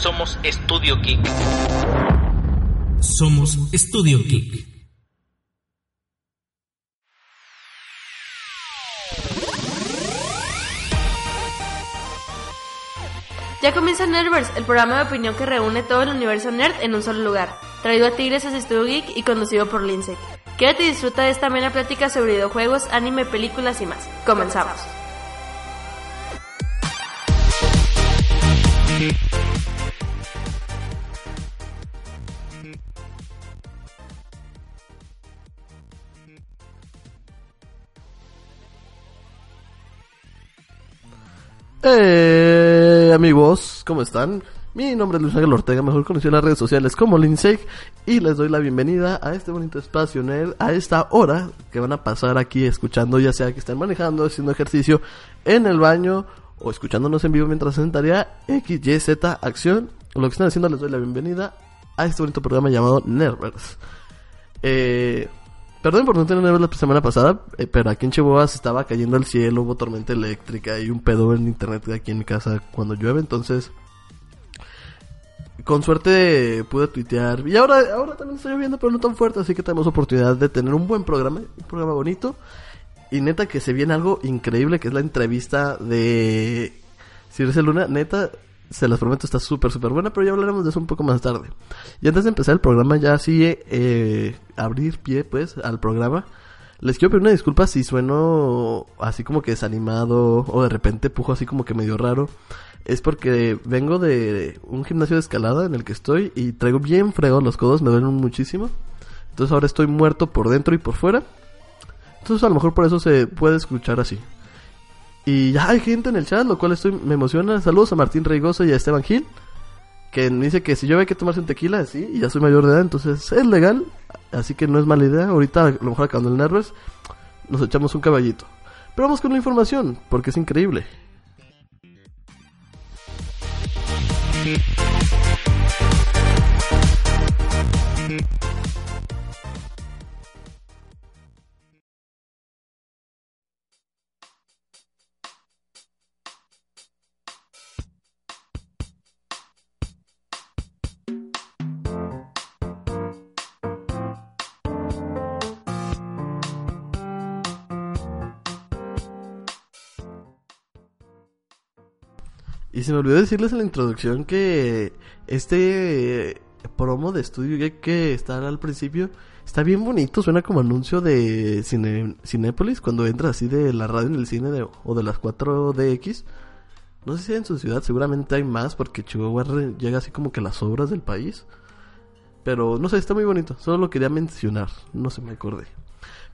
Somos Estudio Geek. Somos Estudio Geek. Ya comienza Nerdverse, el programa de opinión que reúne todo el universo nerd en un solo lugar. Traído a ti gracias a Studio Geek y conducido por Lindsay. Quédate y disfruta de esta amena plática sobre videojuegos, anime, películas y más. Comenzamos. Eh, amigos, ¿cómo están? Mi nombre es Luis Ángel Ortega, mejor conocido en las redes sociales como Linsec, y les doy la bienvenida a este bonito espacio a esta hora que van a pasar aquí escuchando, ya sea que estén manejando, haciendo ejercicio en el baño, o escuchándonos en vivo mientras hacen tarea, X, Y, Z, acción, lo que están haciendo les doy la bienvenida a este bonito programa llamado Nerdverse. Eh, Perdón por no tener la semana pasada, eh, pero aquí en Chihuahua se estaba cayendo el cielo, hubo tormenta eléctrica y un pedo en internet aquí en mi casa cuando llueve, entonces con suerte pude tuitear. Y ahora, ahora también está lloviendo, pero no tan fuerte, así que tenemos oportunidad de tener un buen programa, un programa bonito. Y neta que se viene algo increíble, que es la entrevista de Circe Luna. Neta, se las prometo, está súper, súper buena, pero ya hablaremos de eso un poco más tarde. Y antes de empezar el programa, ya sigue eh, abrir pie, pues, al programa. Les quiero pedir una disculpa si sueno así como que desanimado o de repente pujo así como que medio raro. Es porque vengo de un gimnasio de escalada en el que estoy y traigo bien fregado los codos, me duelen muchísimo. Entonces ahora estoy muerto por dentro y por fuera. Entonces a lo mejor por eso se puede escuchar así. Y ya hay gente en el chat, lo cual estoy, me emociona. Saludos a Martín Reigoso y a Esteban Gil. Que dice que si yo hay que tomarse un tequila, sí, y ya soy mayor de edad, entonces es legal. Así que no es mala idea. Ahorita, a lo mejor acabando el Nervous, nos echamos un caballito. Pero vamos con la información, porque es increíble. Y se me olvidó decirles en la introducción que este promo de Studio Geek que está al principio está bien bonito, suena como anuncio de Cine, Cinépolis cuando entras así de la radio en el cine o de las 4DX. No sé si en su ciudad seguramente hay más porque Chihuahua llega así como que a las obras del país. Pero no sé, está muy bonito, solo lo quería mencionar, no se me acordé.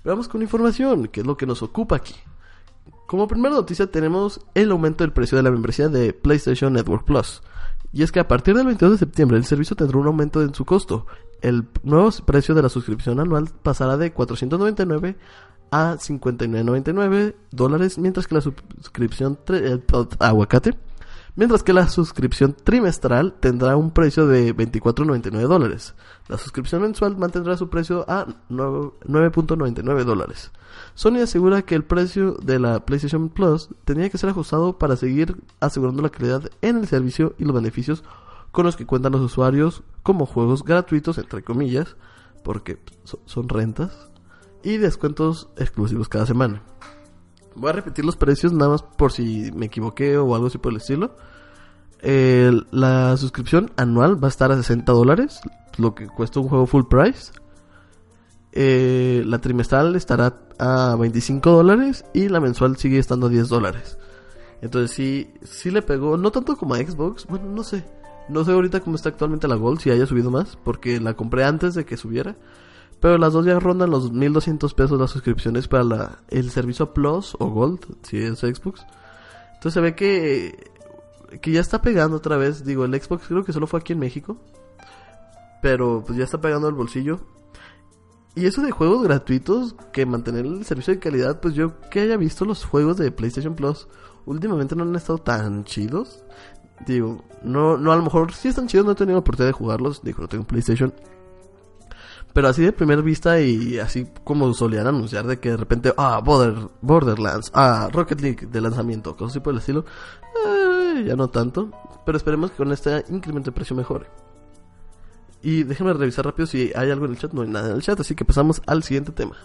Pero vamos con información, que es lo que nos ocupa aquí. Como primera noticia tenemos el aumento del precio de la membresía de PlayStation Network Plus. Y es que a partir del 22 de septiembre el servicio tendrá un aumento en su costo. El nuevo precio de la suscripción anual pasará de 499 a 59.99 dólares, mientras que la suscripción eh, aguacate, mientras que la suscripción trimestral tendrá un precio de 24.99 dólares. La suscripción mensual mantendrá su precio a 9 9.99 dólares. Sony asegura que el precio de la PlayStation Plus tenía que ser ajustado para seguir asegurando la calidad en el servicio y los beneficios con los que cuentan los usuarios como juegos gratuitos, entre comillas, porque so- son rentas, y descuentos exclusivos cada semana. Voy a repetir los precios nada más por si me equivoqué o algo así por el estilo. la suscripción anual va a estar a 60 dólares, lo que cuesta un juego full price. Eh, la trimestral estará a 25 dólares y la mensual sigue estando a 10 dólares. Entonces sí, sí le pegó, no tanto como a Xbox, bueno, no sé. No sé ahorita cómo está actualmente la Gold, si haya subido más, porque la compré antes de que subiera. Pero las dos ya rondan los 1200 pesos las suscripciones para la, el servicio Plus o Gold, si es Xbox. Entonces se ve que, que ya está pegando otra vez. Digo, el Xbox creo que solo fue aquí en México. Pero pues ya está pegando el bolsillo. Y eso de juegos gratuitos, que mantener el servicio de calidad, pues yo que haya visto los juegos de PlayStation Plus, últimamente no han estado tan chidos. Digo, no, no, a lo mejor sí están chidos, no he tenido la oportunidad de jugarlos. Digo, no tengo PlayStation. Pero así de primera vista y así como solían anunciar de que de repente, ah, Borderlands, ah, Rocket League de lanzamiento, cosas así por el estilo, eh, ya no tanto. Pero esperemos que con este incremento de precio mejore. Y déjenme revisar rápido si hay algo en el chat. No hay nada en el chat, así que pasamos al siguiente tema.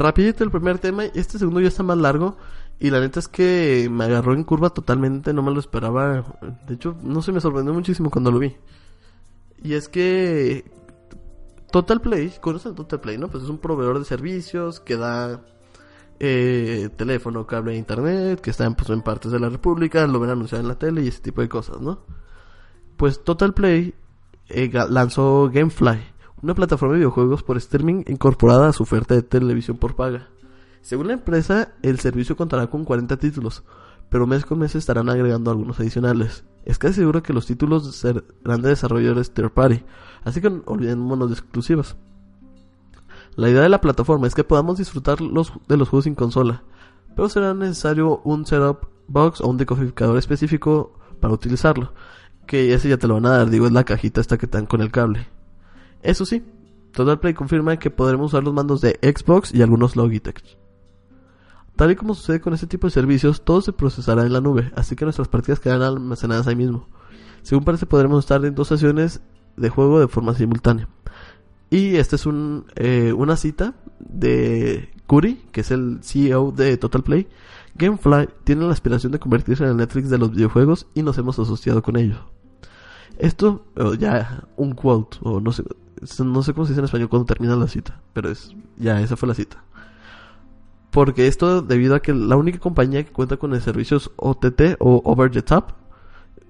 rapidito el primer tema. Este segundo ya está más largo. Y la neta es que me agarró en curva totalmente. No me lo esperaba. De hecho, no se me sorprendió muchísimo cuando lo vi. Y es que Total Play, ¿conocen Total Play, no? Pues es un proveedor de servicios que da eh, teléfono, cable internet, que está pues, en partes de la República, lo ven anunciado en la tele y ese tipo de cosas, ¿no? Pues Total Play eh, lanzó Gamefly una plataforma de videojuegos por streaming incorporada a su oferta de televisión por paga. Según la empresa, el servicio contará con 40 títulos, pero mes con mes estarán agregando algunos adicionales. Es casi seguro que los títulos serán de desarrolladores third party, así que olvidémonos de exclusivas. La idea de la plataforma es que podamos disfrutar los, de los juegos sin consola, pero será necesario un setup box o un decodificador específico para utilizarlo, que ese ya te lo van a dar, digo, es la cajita esta que están con el cable. Eso sí, Total Play confirma que podremos usar los mandos de Xbox y algunos Logitech. Tal y como sucede con este tipo de servicios, todo se procesará en la nube, así que nuestras partidas quedarán almacenadas ahí mismo. Según parece, podremos estar en dos sesiones de juego de forma simultánea. Y esta es un, eh, una cita de Curry, que es el CEO de Total Play. Gamefly tiene la aspiración de convertirse en el Netflix de los videojuegos y nos hemos asociado con ellos. Esto, ya, un quote, o no sé, no sé cómo se dice en español cuando termina la cita, pero es, ya, esa fue la cita. Porque esto debido a que la única compañía que cuenta con el servicios OTT o Over the Top,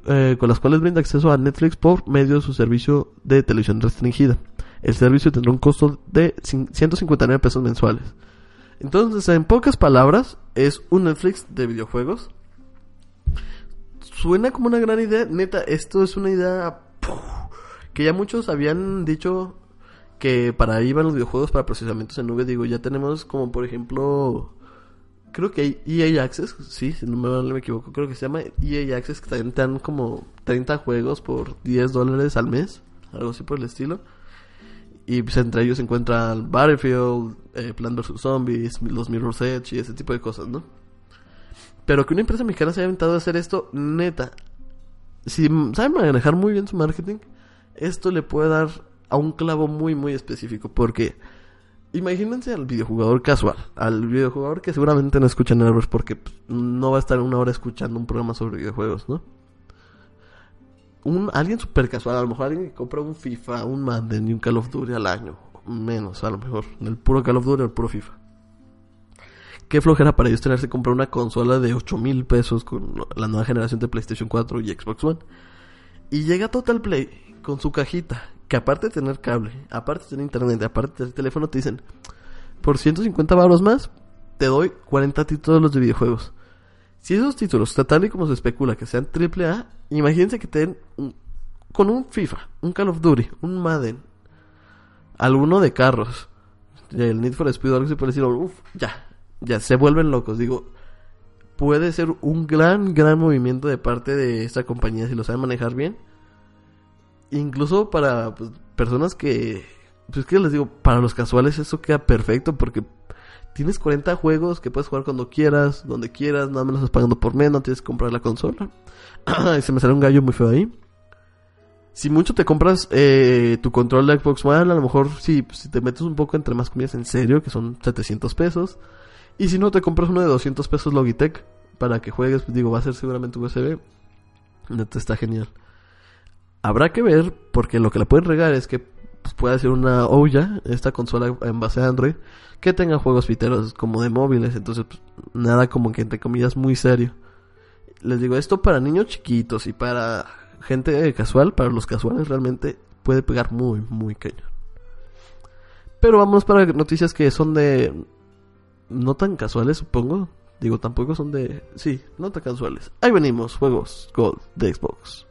eh, con las cuales brinda acceso a Netflix por medio de su servicio de televisión restringida. El servicio tendrá un costo de 159 pesos mensuales. Entonces, en pocas palabras, es un Netflix de videojuegos. Suena como una gran idea, neta, esto es una idea que ya muchos habían dicho que para ahí van los videojuegos para procesamientos en nube. Digo, ya tenemos como por ejemplo, creo que hay EA Access, sí, si no me, equivoco, creo que se llama EA Access, que también te dan como 30 juegos por 10 dólares al mes, algo así por el estilo. Y pues entre ellos se encuentran Battlefield, eh, Plan vs. Zombies, los Mirror's Edge y ese tipo de cosas, ¿no? Pero que una empresa mexicana se haya inventado a hacer esto, neta. Si saben manejar muy bien su marketing, esto le puede dar a un clavo muy, muy específico. Porque imagínense al videojugador casual, al videojugador que seguramente no escucha Nervous porque pues, no va a estar una hora escuchando un programa sobre videojuegos, ¿no? Un, alguien súper casual, a lo mejor alguien que compra un FIFA, un Madden y un Call of Duty al año, menos a lo mejor, el puro Call of Duty o el puro FIFA. Qué flojera para ellos tenerse que comprar una consola de 8 mil pesos con la nueva generación de PlayStation 4 y Xbox One. Y llega Total Play con su cajita, que aparte de tener cable, aparte de tener internet, aparte de tener teléfono, te dicen, por 150 baros más, te doy 40 títulos de videojuegos. Si esos títulos, tal y como se especula, que sean AAA, imagínense que te den con un FIFA, un Call of Duty, un Madden, alguno de carros, el Need for Speed algo así por decirlo, uff, ya, ya se vuelven locos. Digo, puede ser un gran, gran movimiento de parte de esta compañía si lo saben manejar bien incluso para pues, personas que pues que les digo, para los casuales eso queda perfecto porque tienes 40 juegos que puedes jugar cuando quieras, donde quieras, nada más estás pagando por mes, no tienes que comprar la consola. y se me sale un gallo muy feo ahí. Si mucho te compras eh, tu control de Xbox One, a lo mejor si, si te metes un poco entre más comillas en serio, que son 700 pesos. Y si no, te compras uno de 200 pesos Logitech para que juegues, pues digo, va a ser seguramente USB. Neta, está genial. Habrá que ver, porque lo que le pueden regar es que pues, puede ser una Ouya, esta consola en base a Android, que tenga juegos piteros como de móviles, entonces pues, nada como que entre comillas muy serio. Les digo, esto para niños chiquitos y para gente casual, para los casuales realmente puede pegar muy, muy cañón. Pero vamos para noticias que son de... No tan casuales, supongo. Digo, tampoco son de... Sí, no tan casuales. Ahí venimos, juegos Gold de Xbox.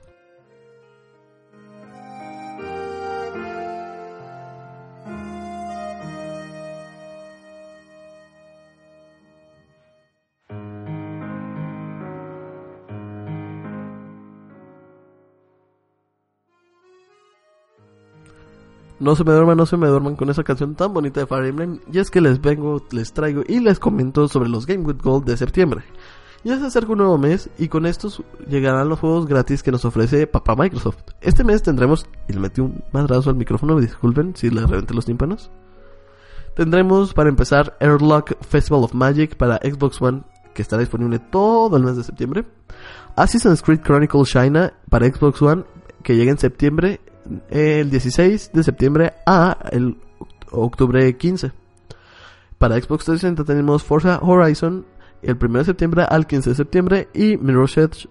No se me duerman, no se me duerman con esa canción tan bonita de Fire Emblem. Y es que les vengo, les traigo y les comento sobre los Game with Gold de septiembre. Ya se acerca un nuevo mes y con estos llegarán los juegos gratis que nos ofrece papá Microsoft. Este mes tendremos, y le metí un madrazo al micrófono, disculpen si le reventé los tímpanos. Tendremos para empezar Airlock Festival of Magic para Xbox One, que estará disponible todo el mes de septiembre. Assassin's Creed Chronicles China para Xbox One, que llega en septiembre el 16 de septiembre a el octubre 15. Para Xbox 360 tenemos Forza Horizon el 1 de septiembre al 15 de septiembre y Mirror's Edge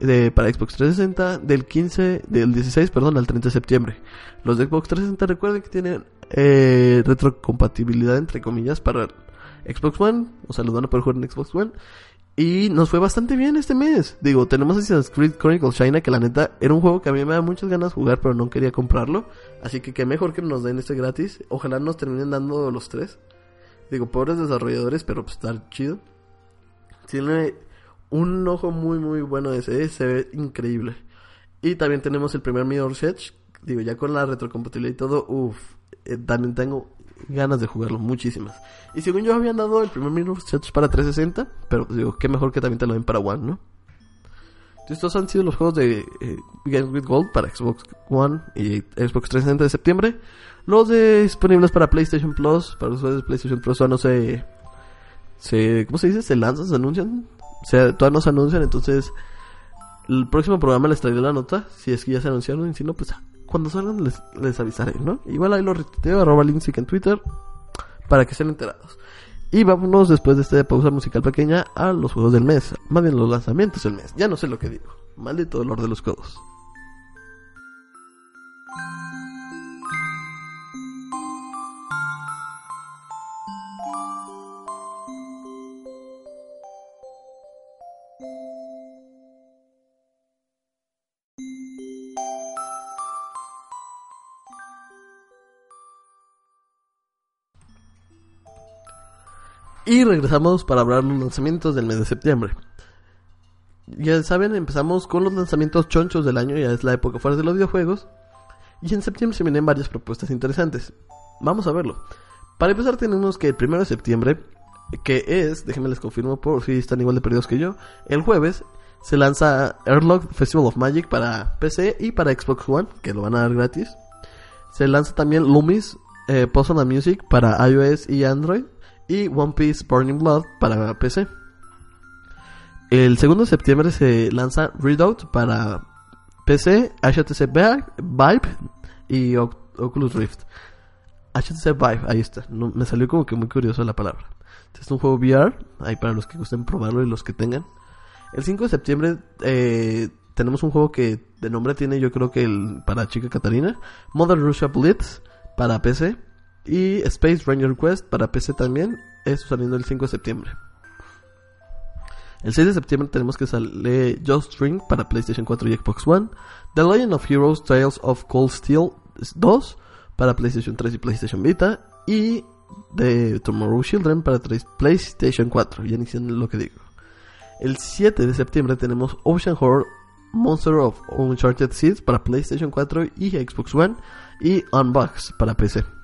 de, para Xbox 360 del 15 del 16 perdón al 30 de septiembre. Los de Xbox 360 recuerden que tienen eh, retrocompatibilidad entre comillas para Xbox One, o sea, los van a poder jugar en Xbox One y nos fue bastante bien este mes. Digo, tenemos Assassin's Creed Chronicles China, que la neta era un juego que a mí me da muchas ganas de jugar, pero no quería comprarlo. Así que qué mejor que nos den este gratis. Ojalá nos terminen dando los tres. Digo, pobres desarrolladores, pero pues está chido. Tiene un ojo muy, muy bueno ese, se ve increíble. Y también tenemos el primer Mirror's Edge. Digo, ya con la retrocompatibilidad y todo, uff, eh, también tengo ganas de jugarlo, muchísimas. Y según yo habían dado el primer Mirror's Edge para 360, pero pues digo, qué mejor que también te lo den para One, ¿no? Estos han sido los juegos de eh, Games with Gold para Xbox One y Xbox 360 de septiembre. Los de disponibles para PlayStation Plus, para los usuarios de PlayStation Plus, todavía no se, se. ¿Cómo se dice? Se lanzan, se anuncian. O sea, todavía no se anuncian, entonces. El próximo programa les traeré la nota. Si es que ya se anunciaron, y si no, pues cuando salgan les, les avisaré, ¿no? Igual ahí lo retuiteo, arroba Linsic en Twitter, para que estén enterados. Y vámonos después de esta pausa musical pequeña a los juegos del mes, más bien los lanzamientos del mes. Ya no sé lo que digo. Maldito dolor de los codos. Y regresamos para hablar de los lanzamientos del mes de septiembre. Ya saben, empezamos con los lanzamientos chonchos del año, ya es la época fuera de los videojuegos. Y en septiembre se vienen varias propuestas interesantes. Vamos a verlo. Para empezar tenemos que el primero de septiembre, que es, déjenme les confirmo por si están igual de perdidos que yo, el jueves se lanza Airlock Festival of Magic para PC y para Xbox One, que lo van a dar gratis. Se lanza también Loomis eh, Music para iOS y Android y One Piece Burning Blood para PC. El 2 de septiembre se lanza Redoubt para PC, HTC Vive y Oculus Rift. HTC Vive, ahí está. me salió como que muy curioso la palabra. Este es un juego VR, ahí para los que gusten probarlo y los que tengan. El 5 de septiembre eh, tenemos un juego que de nombre tiene yo creo que el para chica Catarina. Mother Russia Blitz para PC. Y Space Ranger Quest para PC también. Eso saliendo el 5 de septiembre. El 6 de septiembre tenemos que sale Just String para PlayStation 4 y Xbox One. The Legend of Heroes Tales of Cold Steel 2 para PlayStation 3 y PlayStation Vita. Y The Tomorrow Children para PlayStation 4. Ya ni lo que digo. El 7 de septiembre tenemos Ocean Horror Monster of Uncharted Seeds para PlayStation 4 y Xbox One. Y Unbox para PC.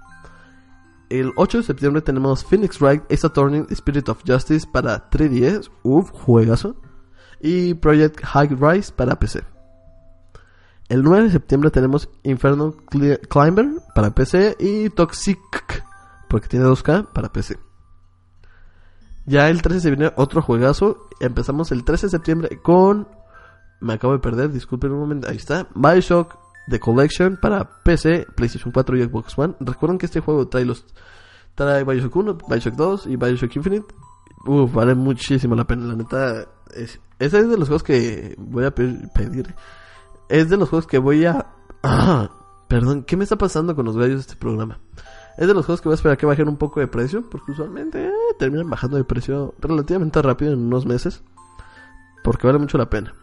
El 8 de septiembre tenemos Phoenix Wright Ace Attorney Spirit of Justice para 3DS. Uf, juegazo. Y Project High Rise para PC. El 9 de septiembre tenemos Inferno Cli- Climber para PC y Toxic, porque tiene 2K para PC. Ya el 13 se viene otro juegazo. Empezamos el 13 de septiembre con. Me acabo de perder, disculpen un momento. Ahí está. Bioshock The Collection para PC, PlayStation 4 y Xbox One. Recuerden que este juego trae los. Trae Bioshock 1, Bioshock 2 y Bioshock Infinite. Uf, vale muchísimo la pena. La neta. Es, ese es de los juegos que voy a pe- pedir. Es de los juegos que voy a. Ah, perdón, ¿qué me está pasando con los gallos de este programa? Es de los juegos que voy a esperar que bajen un poco de precio, porque usualmente eh, terminan bajando de precio relativamente rápido en unos meses, porque vale mucho la pena.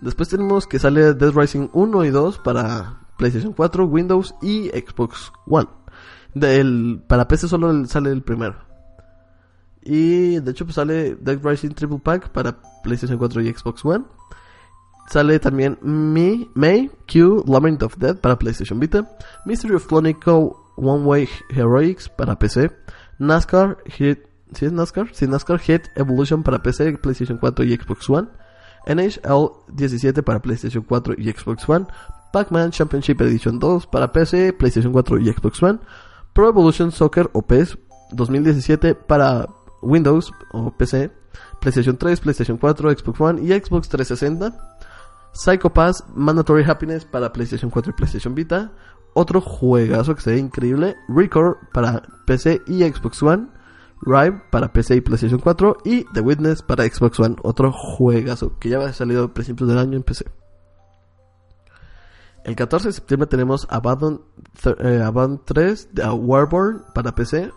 Después tenemos que sale Dead Rising 1 y 2 para PlayStation 4, Windows y Xbox One. Del, para PC solo sale el primero. Y de hecho pues sale Dead Rising Triple Pack para PlayStation 4 y Xbox One. Sale también Me, May, Q, Labyrinth of Death para PlayStation Vita. Mystery of Chronicle One Way Heroics para PC. NASCAR Hit, ¿sí es NASCAR? Sí, NASCAR Hit Evolution para PC, PlayStation 4 y Xbox One. NHL 17 para PlayStation 4 y Xbox One. Pac-Man Championship Edition 2 para PC, PlayStation 4 y Xbox One. Pro Evolution Soccer o PES 2017 para Windows o PC, PlayStation 3, PlayStation 4, Xbox One y Xbox 360. Psycho Pass Mandatory Happiness para PlayStation 4 y PlayStation Vita. Otro juegazo que se ve increíble. Record para PC y Xbox One. Rive para PC y PlayStation 4. Y The Witness para Xbox One. Otro juegazo que ya ha salido a principios del año en PC. El 14 de septiembre tenemos Abaddon, eh, Abaddon 3 de Warborn para PC.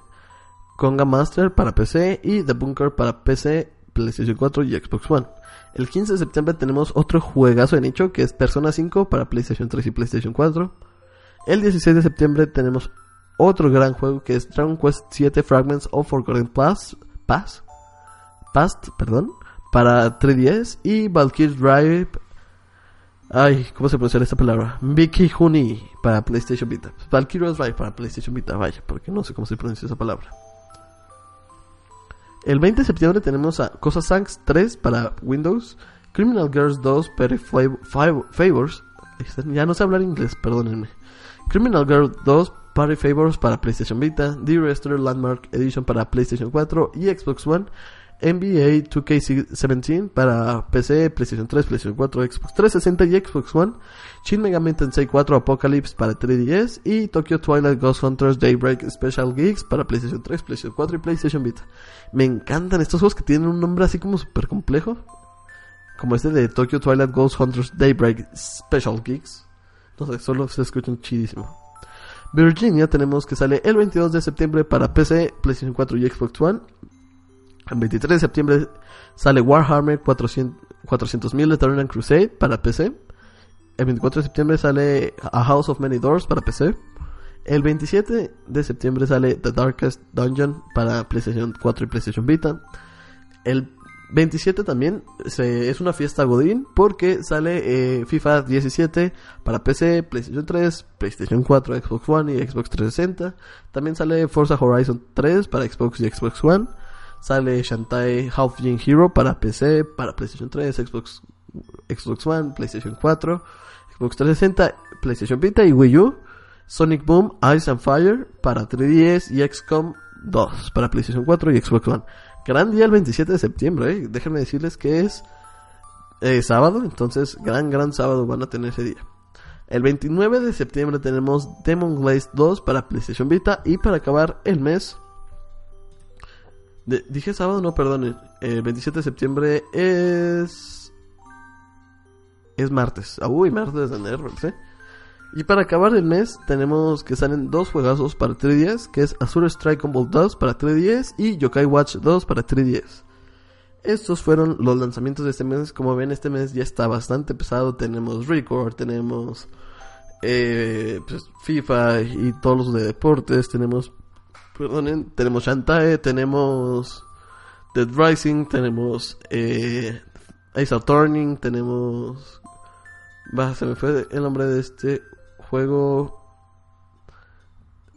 Conga Master para PC y The Bunker para PC, PlayStation 4 y Xbox One. El 15 de septiembre tenemos otro juegazo de nicho que es Persona 5 para PlayStation 3 y PlayStation 4. El 16 de septiembre tenemos otro gran juego que es Dragon Quest 7 Fragments of Forgotten Pass, Pass, Past, perdón, para 3DS y Valkyrie Drive Ay, ¿cómo se pronuncia esta palabra? Vicky Huni para PlayStation Vita. Valkyrie Drive para PlayStation Vita, vaya, porque no sé cómo se pronuncia esa palabra. El 20 de septiembre tenemos a Cosa Sanks 3 para Windows, Criminal Girls 2 Petty Favors, ya no sé hablar inglés, perdónenme. Criminal Girl 2 Party Favors para PlayStation Vita, The Rester Landmark Edition para PlayStation 4 y Xbox One, NBA 2K17 para PC, PlayStation 3, PlayStation 4, Xbox 360 y Xbox One, Shin Megami Tensei 4 Apocalypse para 3DS y Tokyo Twilight Ghost Hunters Daybreak Special Geeks para PlayStation 3, PlayStation 4 y PlayStation Vita. Me encantan estos juegos que tienen un nombre así como súper complejo. Como este de Tokyo Twilight Ghost Hunters Daybreak Special Geeks. No sé, solo se escuchan chidísimo. Virginia tenemos que sale el 22 de septiembre para PC, PlayStation 4 y Xbox One. El 23 de septiembre sale Warhammer 400.000 400.000 Eternal Crusade para PC. El 24 de septiembre sale A House of Many Doors para PC. El 27 de septiembre sale The Darkest Dungeon para PlayStation 4 y PlayStation Vita. El 27 también se- es una fiesta Godín porque sale eh, FIFA 17 para PC, PlayStation 3, PlayStation 4, Xbox One y Xbox 360. También sale Forza Horizon 3 para Xbox y Xbox One. Sale Shantae Half Gene Hero para PC, para PlayStation 3, Xbox, Xbox One, PlayStation 4, Xbox 360, PlayStation Vita y Wii U. Sonic Boom, Ice and Fire para 3DS y XCOM 2 para PlayStation 4 y Xbox One. Gran día el 27 de septiembre, ¿eh? déjenme decirles que es eh, sábado, entonces gran, gran sábado van a tener ese día. El 29 de septiembre tenemos Demon Glaze 2 para PlayStation Vita y para acabar el mes... de- dije sábado, no, perdón, el 27 de septiembre es... Es martes. Uy, martes de Nervals, ¿eh? Y para acabar el mes tenemos que salen dos juegazos para 3DS, que es Azure Strike Combo 2 para 3DS y Yokai Watch 2 para 3DS. Estos fueron los lanzamientos de este mes. Como ven, este mes ya está bastante pesado. Tenemos Record, tenemos eh, pues, FIFA y todos los de deportes. Tenemos, perdonen, tenemos Shantae, tenemos Dead Rising, tenemos eh, Ace Attorney, tenemos... Va, se me fue el nombre de este juego.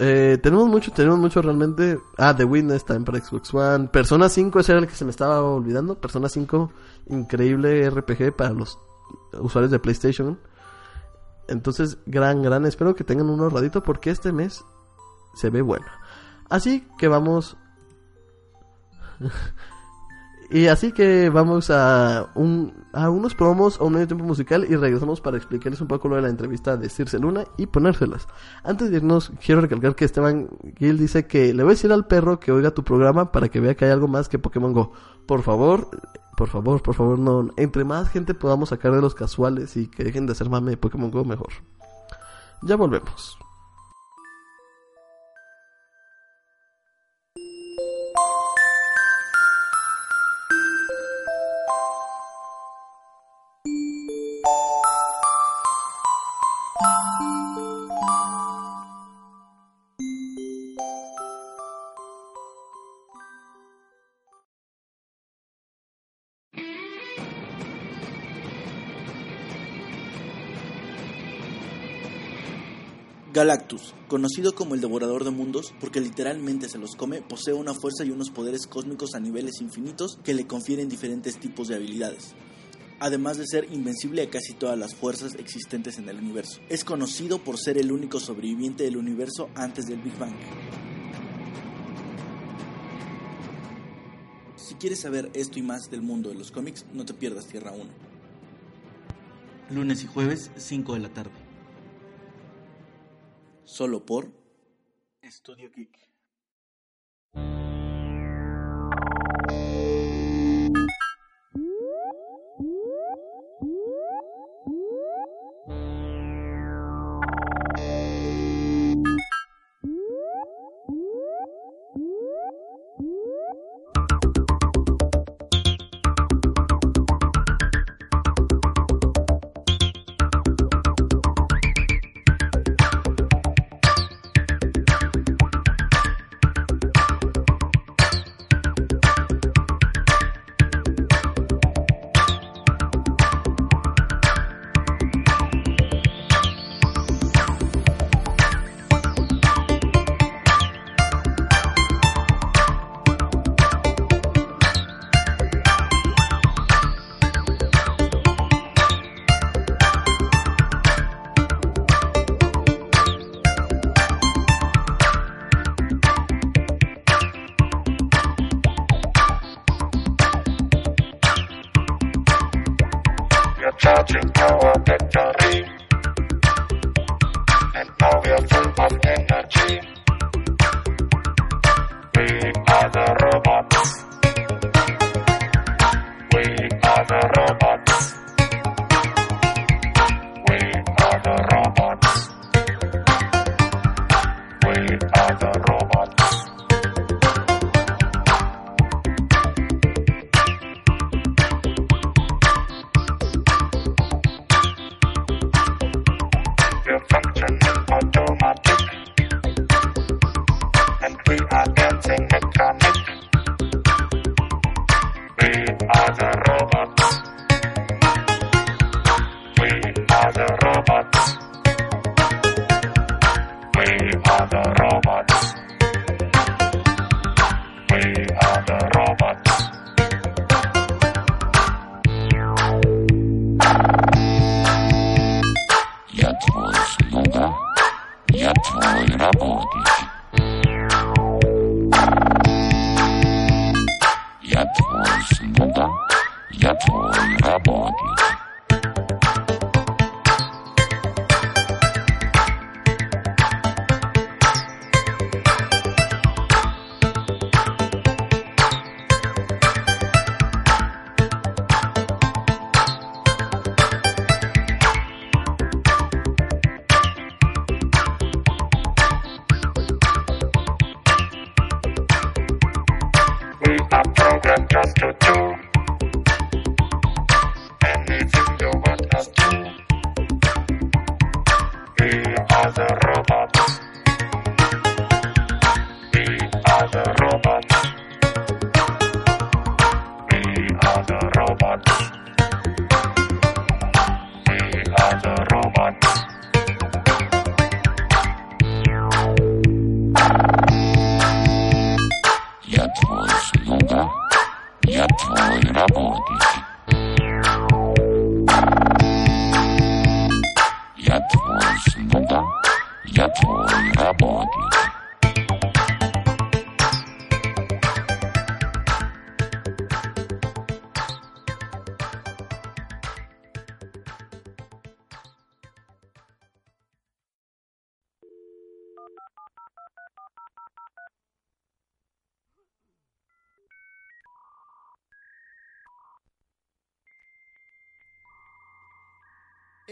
Eh, tenemos mucho, tenemos mucho realmente. Ah, The Witness también para Xbox One. Persona 5, ese era el que se me estaba olvidando. Persona 5, increíble RPG para los usuarios de PlayStation. Entonces, gran, gran. Espero que tengan un ahorradito porque este mes se ve bueno. Así que vamos. y así que vamos a, un, a unos promos o un medio tiempo musical y regresamos para explicarles un poco lo de la entrevista de Circe Luna y ponérselas. Antes de irnos, quiero recalcar que Esteban Gil dice que le voy a decir al perro que oiga tu programa para que vea que hay algo más que Pokémon Go. Por favor, por favor, por favor, no. Entre más gente podamos sacar de los casuales y que dejen de hacer mame de Pokémon Go, mejor. Ya volvemos. Galactus, conocido como el devorador de mundos porque literalmente se los come, posee una fuerza y unos poderes cósmicos a niveles infinitos que le confieren diferentes tipos de habilidades. Además de ser invencible a casi todas las fuerzas existentes en el universo. Es conocido por ser el único sobreviviente del universo antes del Big Bang. Si quieres saber esto y más del mundo de los cómics, no te pierdas Tierra 1. Lunes y jueves, 5 de la tarde solo por Estudio Geek.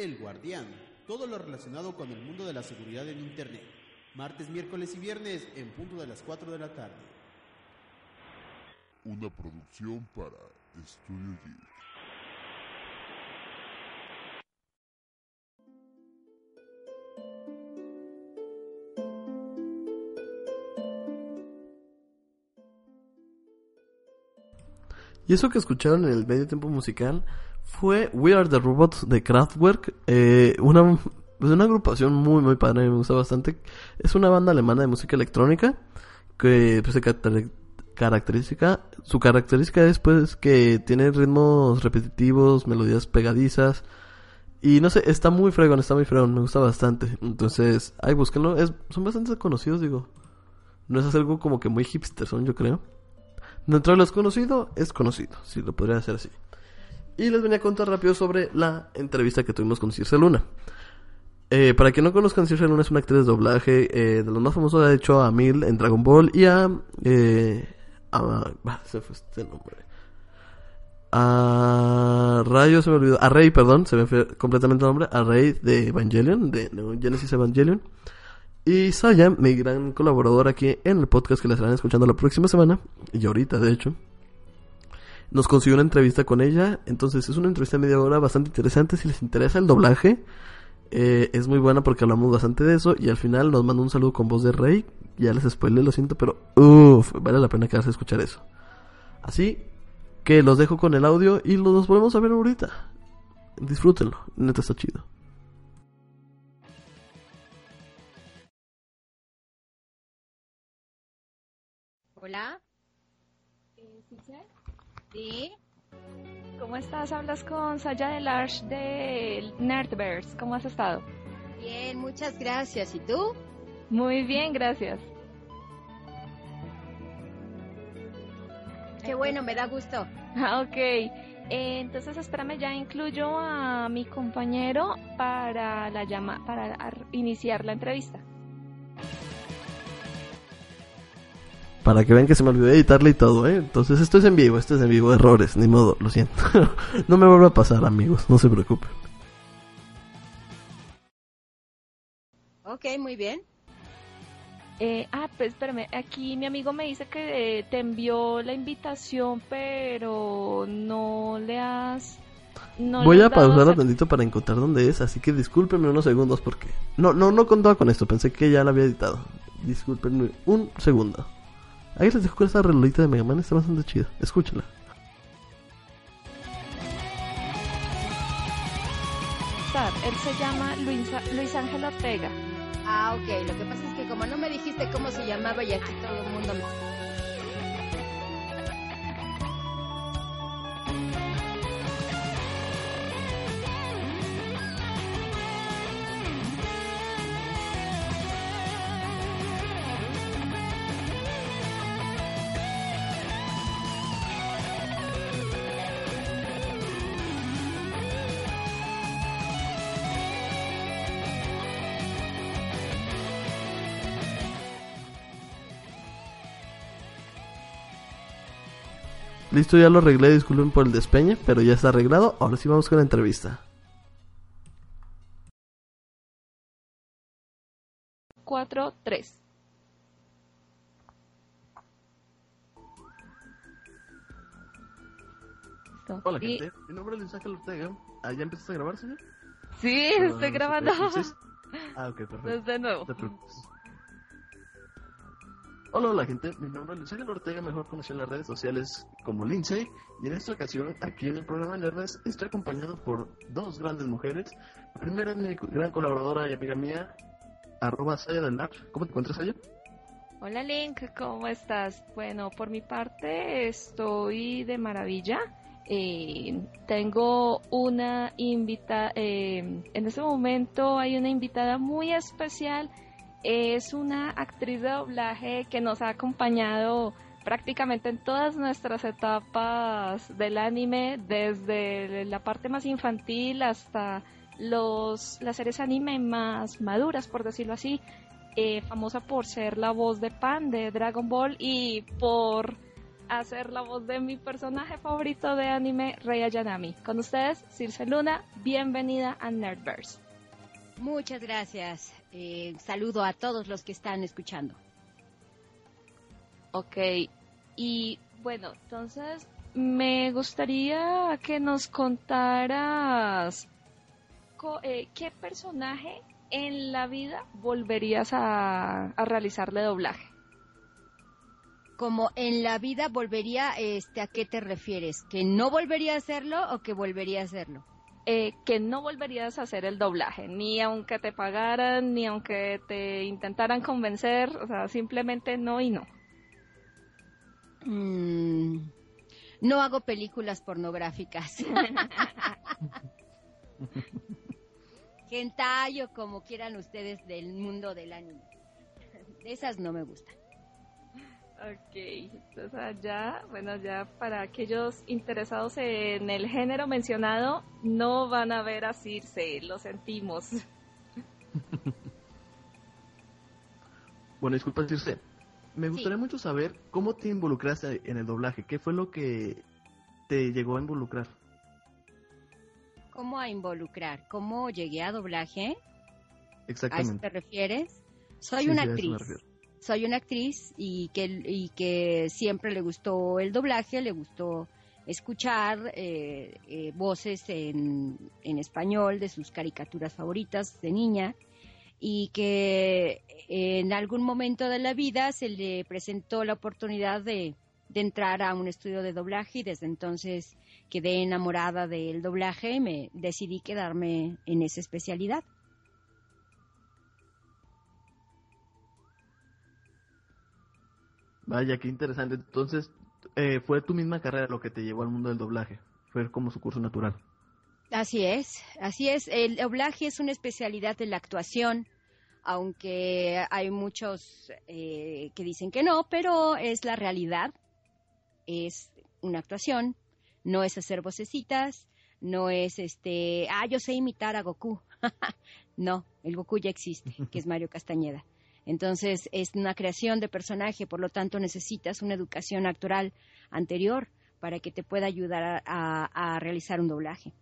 El Guardián, todo lo relacionado con el mundo de la seguridad en Internet. Martes, miércoles y viernes en punto de las 4 de la tarde. Una producción para Estudio Geek. Y eso que escucharon en el medio tiempo musical fue We Are the Robots de Kraftwerk, eh, una, pues una agrupación muy muy padre, me gusta bastante. Es una banda alemana de música electrónica que pues, se caracter- caracteriza, su característica es pues que tiene ritmos repetitivos, melodías pegadizas y no sé, está muy fregón, está muy fregón, me gusta bastante. Entonces, ay, búsquenlo, es, son bastante conocidos, digo. No es algo como que muy hipster, son yo creo. Dentro de los conocido, es conocido, si lo podría hacer así. Y les venía a contar rápido sobre la entrevista que tuvimos con Circe Luna. Eh, para quien no conozcan, Circe Luna es una actriz de doblaje, eh, de los más famosos ha hecho a Mil en Dragon Ball y a... Eh, a bah, se fue este nombre. A Rayo se me olvidó. A Rey, perdón, se me fue completamente el nombre. A Rey de Evangelion, de Neon Genesis Evangelion. Y Saya, mi gran colaborador aquí en el podcast que les estarán escuchando la próxima semana, y ahorita de hecho, nos consiguió una entrevista con ella. Entonces es una entrevista de media hora bastante interesante. Si les interesa el doblaje, eh, es muy buena porque hablamos bastante de eso. Y al final nos manda un saludo con voz de Rey. Ya les spoilé, lo siento, pero uff, vale la pena quedarse a escuchar eso. Así que los dejo con el audio y los volvemos a ver ahorita. Disfrútenlo, neta está chido. Hola. ¿Sí? ¿Cómo estás? Hablas con Saya de Large de Nerdverse. ¿Cómo has estado? Bien, muchas gracias. ¿Y tú? Muy bien, gracias. Qué bueno, me da gusto. Ah, ok. Eh, entonces, espérame, ya incluyo a mi compañero para la llama, para ar- iniciar la entrevista. Para que vean que se me olvidó editarle y todo, ¿eh? Entonces esto es en vivo, esto es en vivo, errores, ni modo, lo siento. no me vuelva a pasar, amigos, no se preocupen. Ok, muy bien. Eh, ah, pues espérame, aquí mi amigo me dice que eh, te envió la invitación, pero no le has... no Voy le a has dado pausarlo acer- tantito para encontrar dónde es, así que discúlpenme unos segundos porque... No, no, no contaba con esto, pensé que ya la había editado. Discúlpenme un segundo. Ahí les dejo esta relojita de Mega Man, está bastante chida. Escúchala. Él se llama Luis, Luis Ángel Ortega. Ah, ok. Lo que pasa es que como no me dijiste cómo se llamaba y aquí todo el mundo me... Listo, ya lo arreglé, disculpen por el despeñe, pero ya está arreglado. Ahora sí vamos con la entrevista. Cuatro, tres. Listo. Hola, Y- gente. Mi nombre es Luis Ángel Ortega. Ah, ¿Ya empezaste a grabarse? ya? Sí, Ah, estoy grabando. Ah, ok, perfecto. Desde nuevo. No te preocupes. Hola, hola gente, mi nombre es Luis Ortega, mejor conocido en las redes sociales como Lindsay, y en esta ocasión, aquí en el programa Nerds, estoy acompañado por dos grandes mujeres. La primera es mi gran colaboradora y amiga mía, arroba Saya del Nar. ¿Cómo te encuentras, Saya? Hola Link, ¿cómo estás? Bueno, por mi parte estoy de maravilla. Eh, tengo una invitada, en este momento hay una invitada muy especial. Es una actriz de doblaje que nos ha acompañado prácticamente en todas nuestras etapas del anime, desde la parte más infantil hasta los, las series anime más maduras, por decirlo así eh, famosa por ser la voz de Pan de Dragon Ball y por hacer la voz de mi personaje favorito de anime, Rei Ayanami. Con ustedes, Circe Luna, bienvenida a Nerdverse. Muchas gracias. Eh, saludo a todos los que están escuchando. Ok, y bueno, entonces me gustaría que nos contaras co- eh, qué personaje en la vida volverías a, a realizarle doblaje. Como en la vida volvería, este, ¿a qué te refieres? ¿Que no volvería a hacerlo o que volvería a hacerlo? Eh, que no volverías a hacer el doblaje, ni aunque te pagaran, ni aunque te intentaran convencer, o sea, simplemente no y no. Mm, no hago películas pornográficas. Hentai o como quieran ustedes del mundo del anime. Esas no me gustan. Ok, entonces ya, bueno, ya para aquellos interesados en el género mencionado, no van a ver a Circe, lo sentimos. Bueno, disculpa, Circe. Me Sí. gustaría mucho saber cómo te involucraste en el doblaje. ¿Qué fue lo que te llegó a involucrar? ¿Cómo a involucrar? ¿Cómo llegué a doblaje? ¿A eso Exactamente. te refieres? Soy Sí, una sí, a eso me actriz. Soy una actriz y que, y que siempre le gustó el doblaje, le gustó escuchar eh, eh, voces en, en español de sus caricaturas favoritas de niña y que en algún momento de la vida se le presentó la oportunidad de, de entrar a un estudio de doblaje y desde entonces quedé enamorada del doblaje y me decidí quedarme en esa especialidad. Vaya, qué interesante. Entonces, eh, fue tu misma carrera lo que te llevó al mundo del doblaje. Fue como su curso natural. Así es, así es. El doblaje es una especialidad de la actuación, aunque hay muchos eh, que dicen que no, pero es la realidad. Es una actuación, no es hacer vocecitas, no es este, ah, yo sé imitar a Goku. no, el Goku ya existe, que es Mario Castañeda. Entonces es una creación de personaje, por lo tanto necesitas una educación actoral anterior para que te pueda ayudar a- realizar un doblaje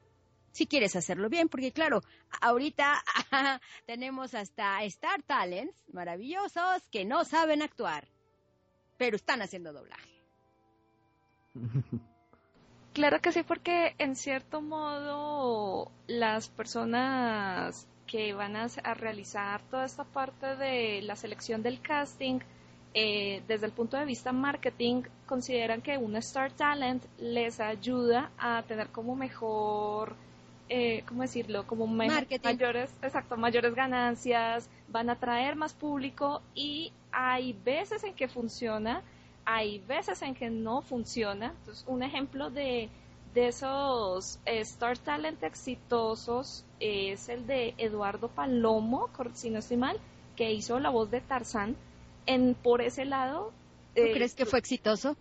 si quieres hacerlo bien, porque claro, ahorita tenemos hasta Star Talents maravillosos que no saben actuar, pero están haciendo doblaje. Claro que sí, porque en cierto modo las personas que van a, a realizar toda esta parte de la selección del casting, eh, desde el punto de vista marketing, consideran que un Star Talent les ayuda a tener como mejor, eh, ¿cómo decirlo? Como Marketing. mayores, exacto, mayores ganancias, van a traer más público y hay veces en que funciona, hay veces en que no funciona. Entonces, un ejemplo de, de esos eh, Star Talent exitosos es el de Eduardo Palomo, si no estoy mal, que hizo la voz de Tarzán. En, por ese lado... ¿Tú eh, crees que fue exitoso?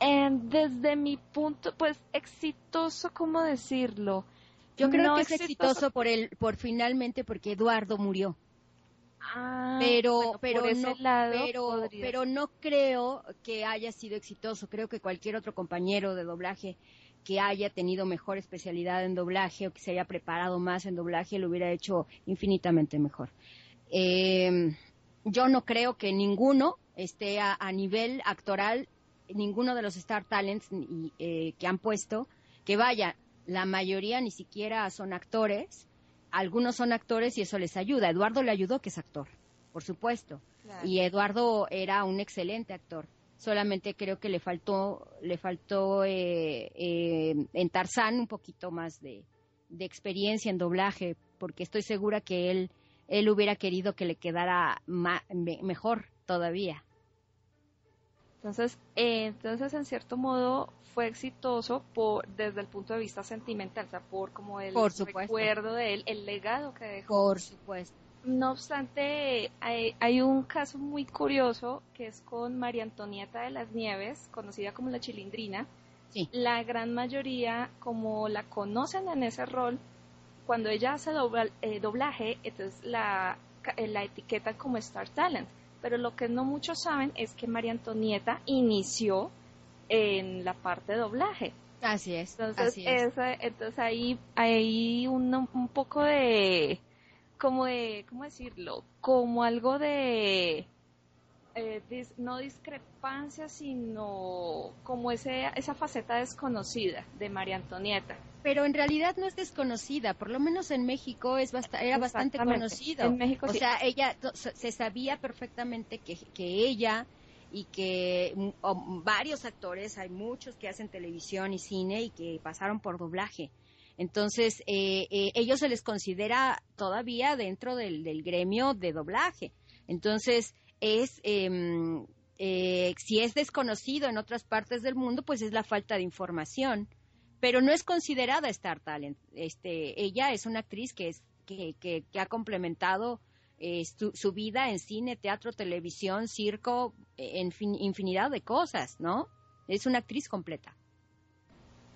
en- desde mi punto, pues exitoso, ¿cómo decirlo? Yo creo No que es exitoso por el, por finalmente porque Eduardo murió. Ah, Pero, bueno, pero no, lado pero, pero no creo que haya sido exitoso. Creo que cualquier otro compañero de doblaje que haya tenido mejor especialidad en doblaje o que se haya preparado más en doblaje lo hubiera hecho infinitamente mejor. Eh, yo no creo que ninguno esté a, a nivel actoral, ninguno de los Star Talents eh, que han puesto, que vaya, la mayoría ni siquiera son actores, algunos son actores y eso les ayuda. Eduardo le ayudó que es actor, por supuesto. Claro. Y Eduardo era un excelente actor. Solamente creo que le faltó, le faltó eh, eh, en Tarzán un poquito más de, de experiencia en doblaje, porque estoy segura que él, él hubiera querido que le quedara ma- me- mejor todavía. Entonces, eh, entonces en cierto modo fue exitoso por desde el punto de vista sentimental, o sea, por como el Por recuerdo de él, el legado que dejó. Por supuesto. No obstante, hay, hay un caso muy curioso que es con María Antonieta de las Nieves, conocida como la Chilindrina. Sí. La gran mayoría, como la conocen en ese rol, cuando ella hace dobla- eh, doblaje, entonces la, eh, la etiquetan como Star Talent. Pero lo que no muchos saben es que María Antonieta inició en la parte de doblaje. Así es. Entonces, así es. esa- entonces ahí hay un, un poco de, como de, ¿cómo decirlo? Como algo de, eh, dis- no discrepancia, sino como ese, esa faceta desconocida de María Antonieta. Pero en realidad no es desconocida, por lo menos en México es basta- era bastante conocido. En México o sí. sea, ella se sabía perfectamente que, que ella y que mm, o varios actores, hay muchos que hacen televisión y cine y que pasaron por doblaje. Entonces, eh, eh, ellos se les considera todavía dentro del, del gremio de doblaje. Entonces, es, em, eh, si es desconocido en otras partes del mundo, pues es la falta de información pero no es considerada Star Talent. Este, ella es una actriz que es que, que, ha complementado eh, su, vida en cine, teatro, televisión, circo, fin- infinidad de cosas, ¿no? Es una actriz completa.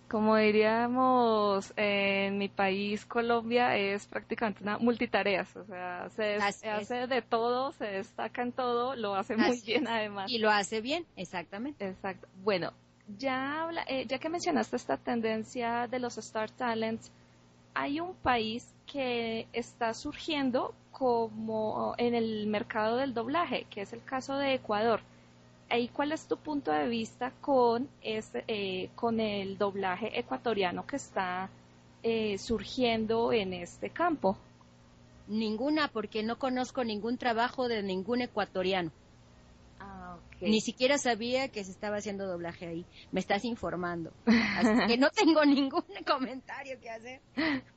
Como diríamos en mi país, Colombia, es prácticamente una multitareas, o sea, se es. hace de todo, se destaca en todo, lo hace muy bien es. además. Y lo hace bien, exactamente. Exacto. Bueno, ya, habla- eh, ya que mencionaste esta tendencia de los Star Talents, hay un país que está surgiendo como en el mercado del doblaje, que es el caso de Ecuador. Ahí, ¿cuál es tu punto de vista con, ese, eh, con el doblaje ecuatoriano que está eh, surgiendo en este campo? Ninguna, porque no conozco ningún trabajo de ningún ecuatoriano. Ah, ok. Ni siquiera sabía que se estaba haciendo doblaje ahí. Me estás informando. Así que no tengo ningún comentario que hacer.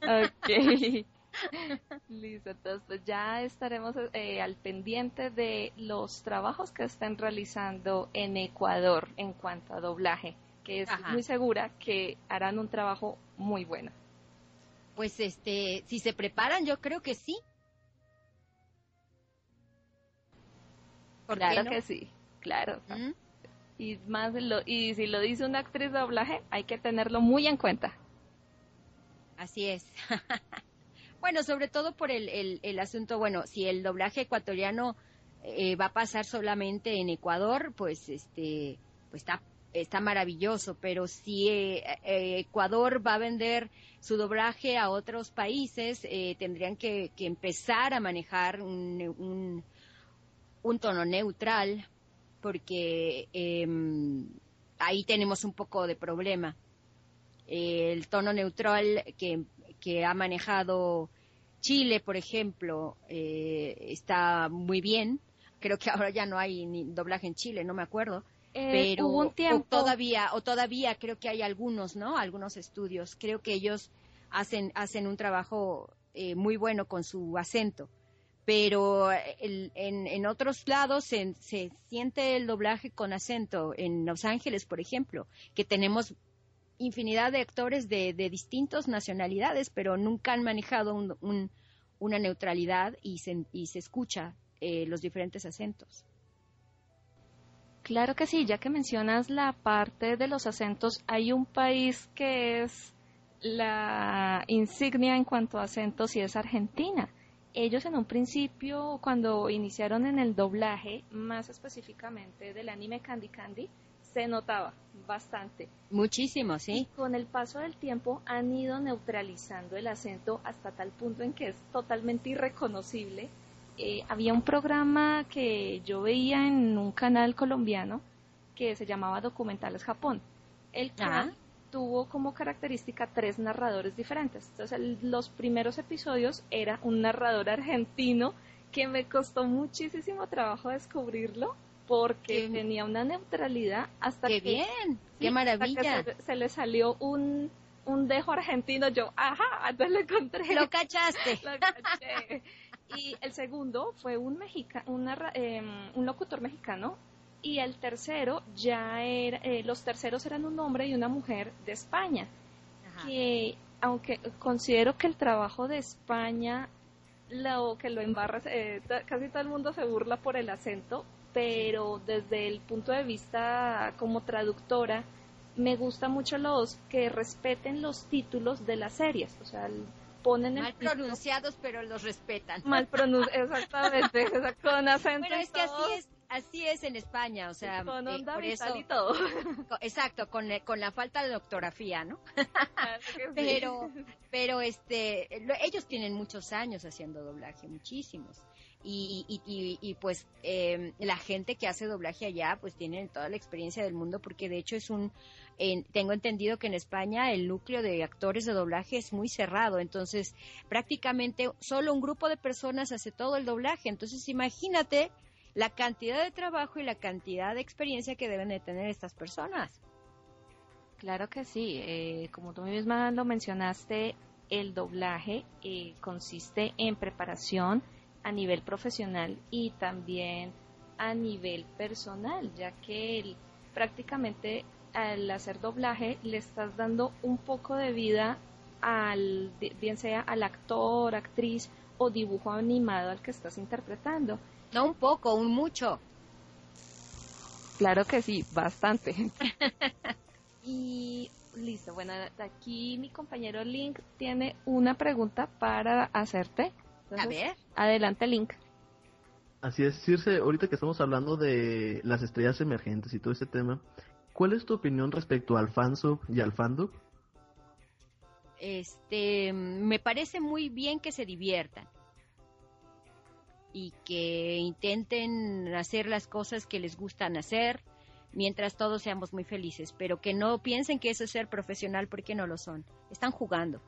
Ok. Listo, entonces ya estaremos eh, al pendiente de los trabajos que están realizando en Ecuador en cuanto a doblaje, que es Ajá. muy segura que harán un trabajo muy bueno. Pues este, si se preparan, yo creo que sí. ¿Por qué Claro no? que sí, claro. ¿Mm? Y más lo, y si lo dice una actriz de doblaje, hay que tenerlo muy en cuenta. Así es. bueno, sobre todo por el, el, asunto, bueno, si el doblaje ecuatoriano eh, va a pasar solamente en Ecuador, pues este, pues está, está maravilloso, pero si eh, eh, Ecuador va a vender su doblaje a otros países, eh, tendrían que, que empezar a manejar un, un, un tono neutral, porque em, ahí tenemos un poco de problema. El tono neutral que, que ha manejado Chile, por ejemplo, eh, está muy bien. Creo que ahora ya no hay ni doblaje en Chile, no me acuerdo. Eh, pero hubo un tiempo. o todavía o todavía creo que hay algunos, ¿no? Algunos estudios. Creo que ellos hacen hacen un trabajo eh, muy bueno con su acento. Pero el- en, en otros lados se, se siente el doblaje con acento. En Los Ángeles, por ejemplo, que tenemos infinidad de actores de, de distintas nacionalidades, pero nunca han manejado un- un- una neutralidad y se, y se escucha eh, los diferentes acentos. Claro que sí, ya que mencionas la parte de los acentos, hay un país que es la insignia en cuanto a acentos y es Argentina. Ellos en un principio, cuando iniciaron en el doblaje, más específicamente del anime Candy Candy, se notaba bastante. Muchísimo, Y sí. con el paso del tiempo han ido neutralizando el acento hasta tal punto en que es totalmente irreconocible. Eh, había un programa que yo veía en un canal colombiano que se llamaba Documentales Japón, el cual Ajá. tuvo como característica tres narradores diferentes. Entonces, el- los primeros episodios era un narrador argentino que me costó muchísimo trabajo descubrirlo porque Qué- tenía una neutralidad hasta ¡Qué que bien! Sí, ¡Qué maravilla! se, se le salió un, un dejo argentino, yo, ajá, entonces lo encontré. ¡Lo cachaste! Lo caché. Y el segundo fue un mexica, una em, un locutor mexicano. Y el tercero ya era, eh, los terceros eran un hombre y una mujer de España. Ajá. Que, aunque considero que el trabajo de España, lo que lo embarra, eh, casi todo el mundo se burla por el acento, pero desde el punto de vista como traductora, me gusta mucho los que respeten los títulos de las series. O sea, ponen el Mal pronunciados, pero los respetan. mal pronunciado, exactamente, exacto, con acento Bueno, es que así es, así es en España, o sea, Con eh, onda por vital eso, y todo. exacto, con, la- con la falta de doctografía, ¿no? Claro que sí. pero pero este lo- ellos tienen muchos años haciendo doblaje muchísimos y, y, pues eh, la gente que hace doblaje allá pues tienen toda la experiencia del mundo porque de hecho es un en- tengo entendido que en España el núcleo de actores de doblaje es muy cerrado. Entonces prácticamente solo un grupo de personas hace todo el doblaje. Entonces imagínate la cantidad de trabajo y la cantidad de experiencia que deben de tener estas personas. Claro que sí, eh, como tú misma lo mencionaste, el doblaje eh, consiste en preparación a nivel profesional y también a nivel personal, ya que el- prácticamente al hacer doblaje le estás dando un poco de vida al, bien sea al actor, actriz o dibujo animado al que estás interpretando. no un poco un mucho Claro que sí, bastante. y listo, bueno, aquí mi compañero Link tiene una pregunta para hacerte. A ver Adelante, Link. Así es, Circe, ahorita que estamos hablando de las estrellas emergentes y todo ese tema, ¿cuál es tu opinión respecto al fansub y al fandub? este me parece muy bien que se diviertan y que intenten hacer las cosas que les gustan hacer mientras todos seamos muy felices, pero que no piensen que eso es ser profesional porque no lo son. Están jugando.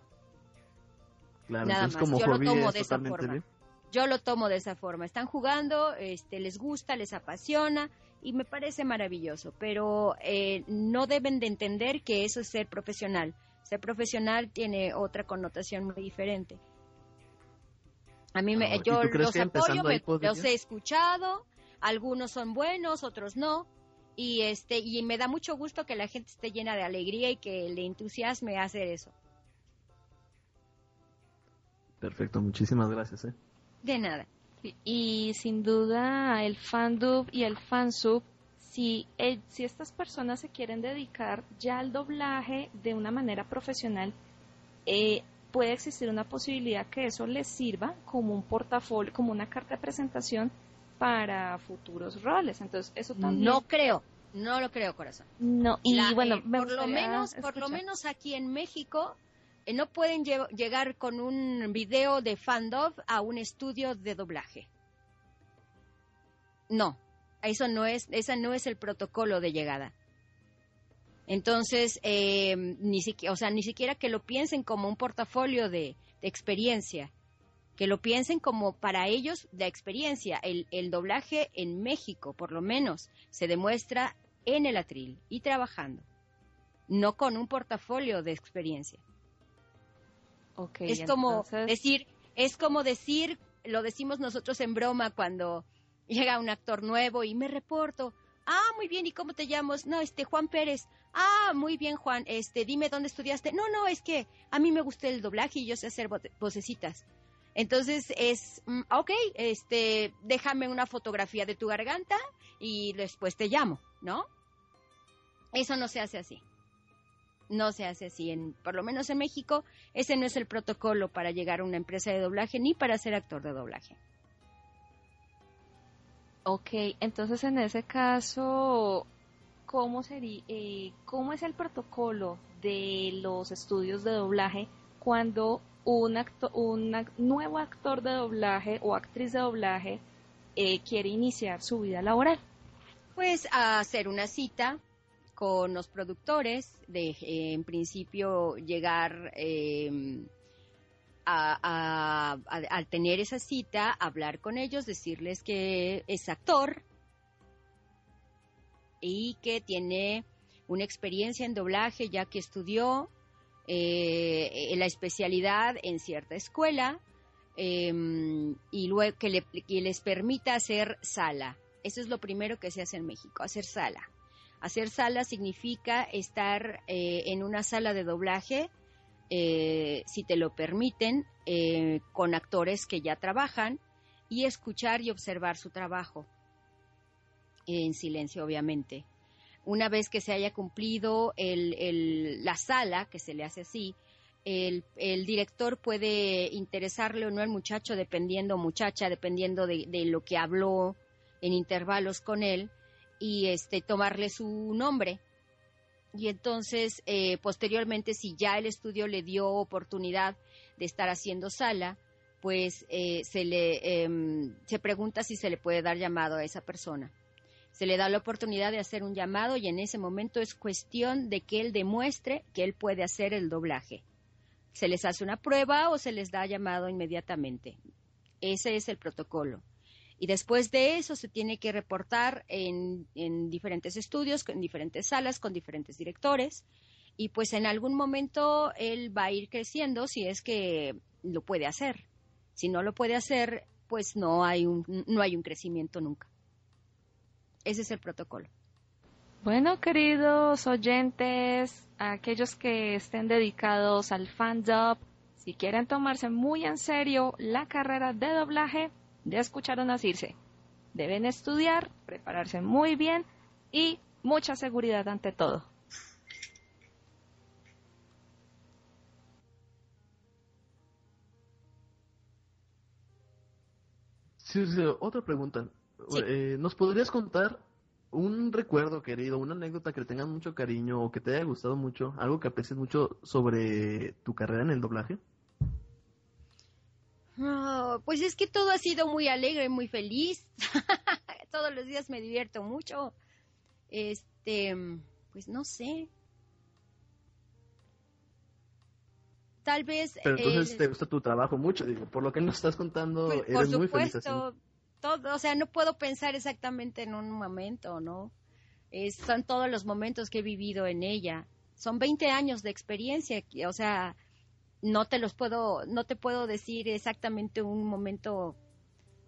Claro, Nada más, como yo lo tomo de esa forma. bien. Yo lo tomo de esa forma. Están jugando, este, les gusta, les apasiona y me parece maravilloso. Pero eh, no deben de entender que eso es ser profesional. Ser profesional tiene otra connotación muy diferente. A mí me, Ah, ¿y yo los apoyo, me- los he escuchado. Algunos son buenos, otros no. Y este y me da mucho gusto que la gente esté llena de alegría y que le entusiasme hacer eso. Perfecto, muchísimas gracias. ¿eh? De nada. Y sin duda el fandub y el fansub, si, eh, si estas personas se quieren dedicar ya al doblaje de una manera profesional, eh, puede existir una posibilidad que eso les sirva como un portafolio, como una carta de presentación para futuros roles. Entonces, eso también... No creo, no lo creo, corazón. No, y La- bueno, eh, me por lo menos, por lo menos aquí en México no pueden lle- llegar con un video de fandom a un estudio de doblaje. No, eso no es, esa no es el protocolo de llegada. Entonces, eh, ni siquiera, o sea, ni siquiera que lo piensen como un portafolio de, experiencia, que lo piensen como para ellos de experiencia. El doblaje en México, por lo menos, se demuestra en el atril y trabajando, no con un portafolio de experiencia. Ok, es como entonces- decir, es como decir, lo decimos nosotros en broma cuando llega un actor nuevo y me reporto. Ah, muy bien, ¿y cómo te llamas? No, este, Juan Pérez. Ah, muy bien, Juan, este, dime dónde estudiaste. No, no, es que a mí me gusta el doblaje y yo sé hacer voce- vocecitas. Entonces es, mm, ok, este, déjame una fotografía de tu garganta y después te llamo, ¿no? Eso no se hace así. No se hace así. En, por lo menos en México, ese no es el protocolo para llegar a una empresa de doblaje ni para ser actor de doblaje. Ok, entonces en ese caso, ¿cómo sería, eh, cómo es el protocolo de los estudios de doblaje cuando un acto, un nuevo actor de doblaje o actriz de doblaje eh, quiere iniciar su vida laboral? Pues a hacer una cita con los productores, de eh, en principio llegar eh, a, al tener esa cita, hablar con ellos, decirles que es actor y que tiene una experiencia en doblaje ya que estudió eh, la especialidad en cierta escuela eh, y luego que, le- que les permita hacer sala. Eso es lo primero que se hace en México, hacer sala. Hacer sala significa estar eh, en una sala de doblaje, eh, si te lo permiten, eh, con actores que ya trabajan y escuchar y observar su trabajo en silencio, obviamente. Una vez que se haya cumplido el- la sala, que se le hace así, el, el director puede interesarle o no al muchacho, dependiendo, muchacha, dependiendo de, de lo que habló, en intervalos con él y este tomarle su nombre. Y entonces, eh, posteriormente, si ya el estudio le dio oportunidad de estar haciendo sala, pues eh, se le em, se pregunta si se le puede dar llamado a esa persona. Se le da la oportunidad de hacer un llamado y en ese momento es cuestión de que él demuestre que él puede hacer el doblaje. Se les hace una prueba o se les da llamado inmediatamente. Ese es el protocolo. Y después de eso se tiene que reportar en, en diferentes estudios, en diferentes salas, con diferentes directores. Y pues en algún momento él va a ir creciendo si es que lo puede hacer. Si no lo puede hacer, pues no hay un, no hay un crecimiento nunca. Ese es el protocolo. Bueno, queridos oyentes, aquellos que estén dedicados al fandom, si quieren tomarse muy en serio la carrera de doblaje, ya escucharon a Circe. Deben estudiar, prepararse muy bien y mucha seguridad ante todo. Sí, sí, otra pregunta. Sí. Eh, ¿Nos podrías contar un recuerdo querido, una anécdota que le tengas mucho cariño o que te haya gustado mucho, algo que aprecies mucho sobre tu carrera en el doblaje? Oh, pues es que todo ha sido muy alegre, muy feliz. Todos los días me divierto mucho. Este, pues no sé. Tal vez. Pero entonces eh, te gusta tu trabajo mucho, digo, por lo que nos estás contando, Pues, eres por muy feliz supuesto, todo, o sea, no puedo pensar exactamente en un momento, ¿no? Es- son todos los momentos que he vivido en ella. Son 20 años de experiencia, o sea, no te los puedo, no te puedo decir exactamente un momento,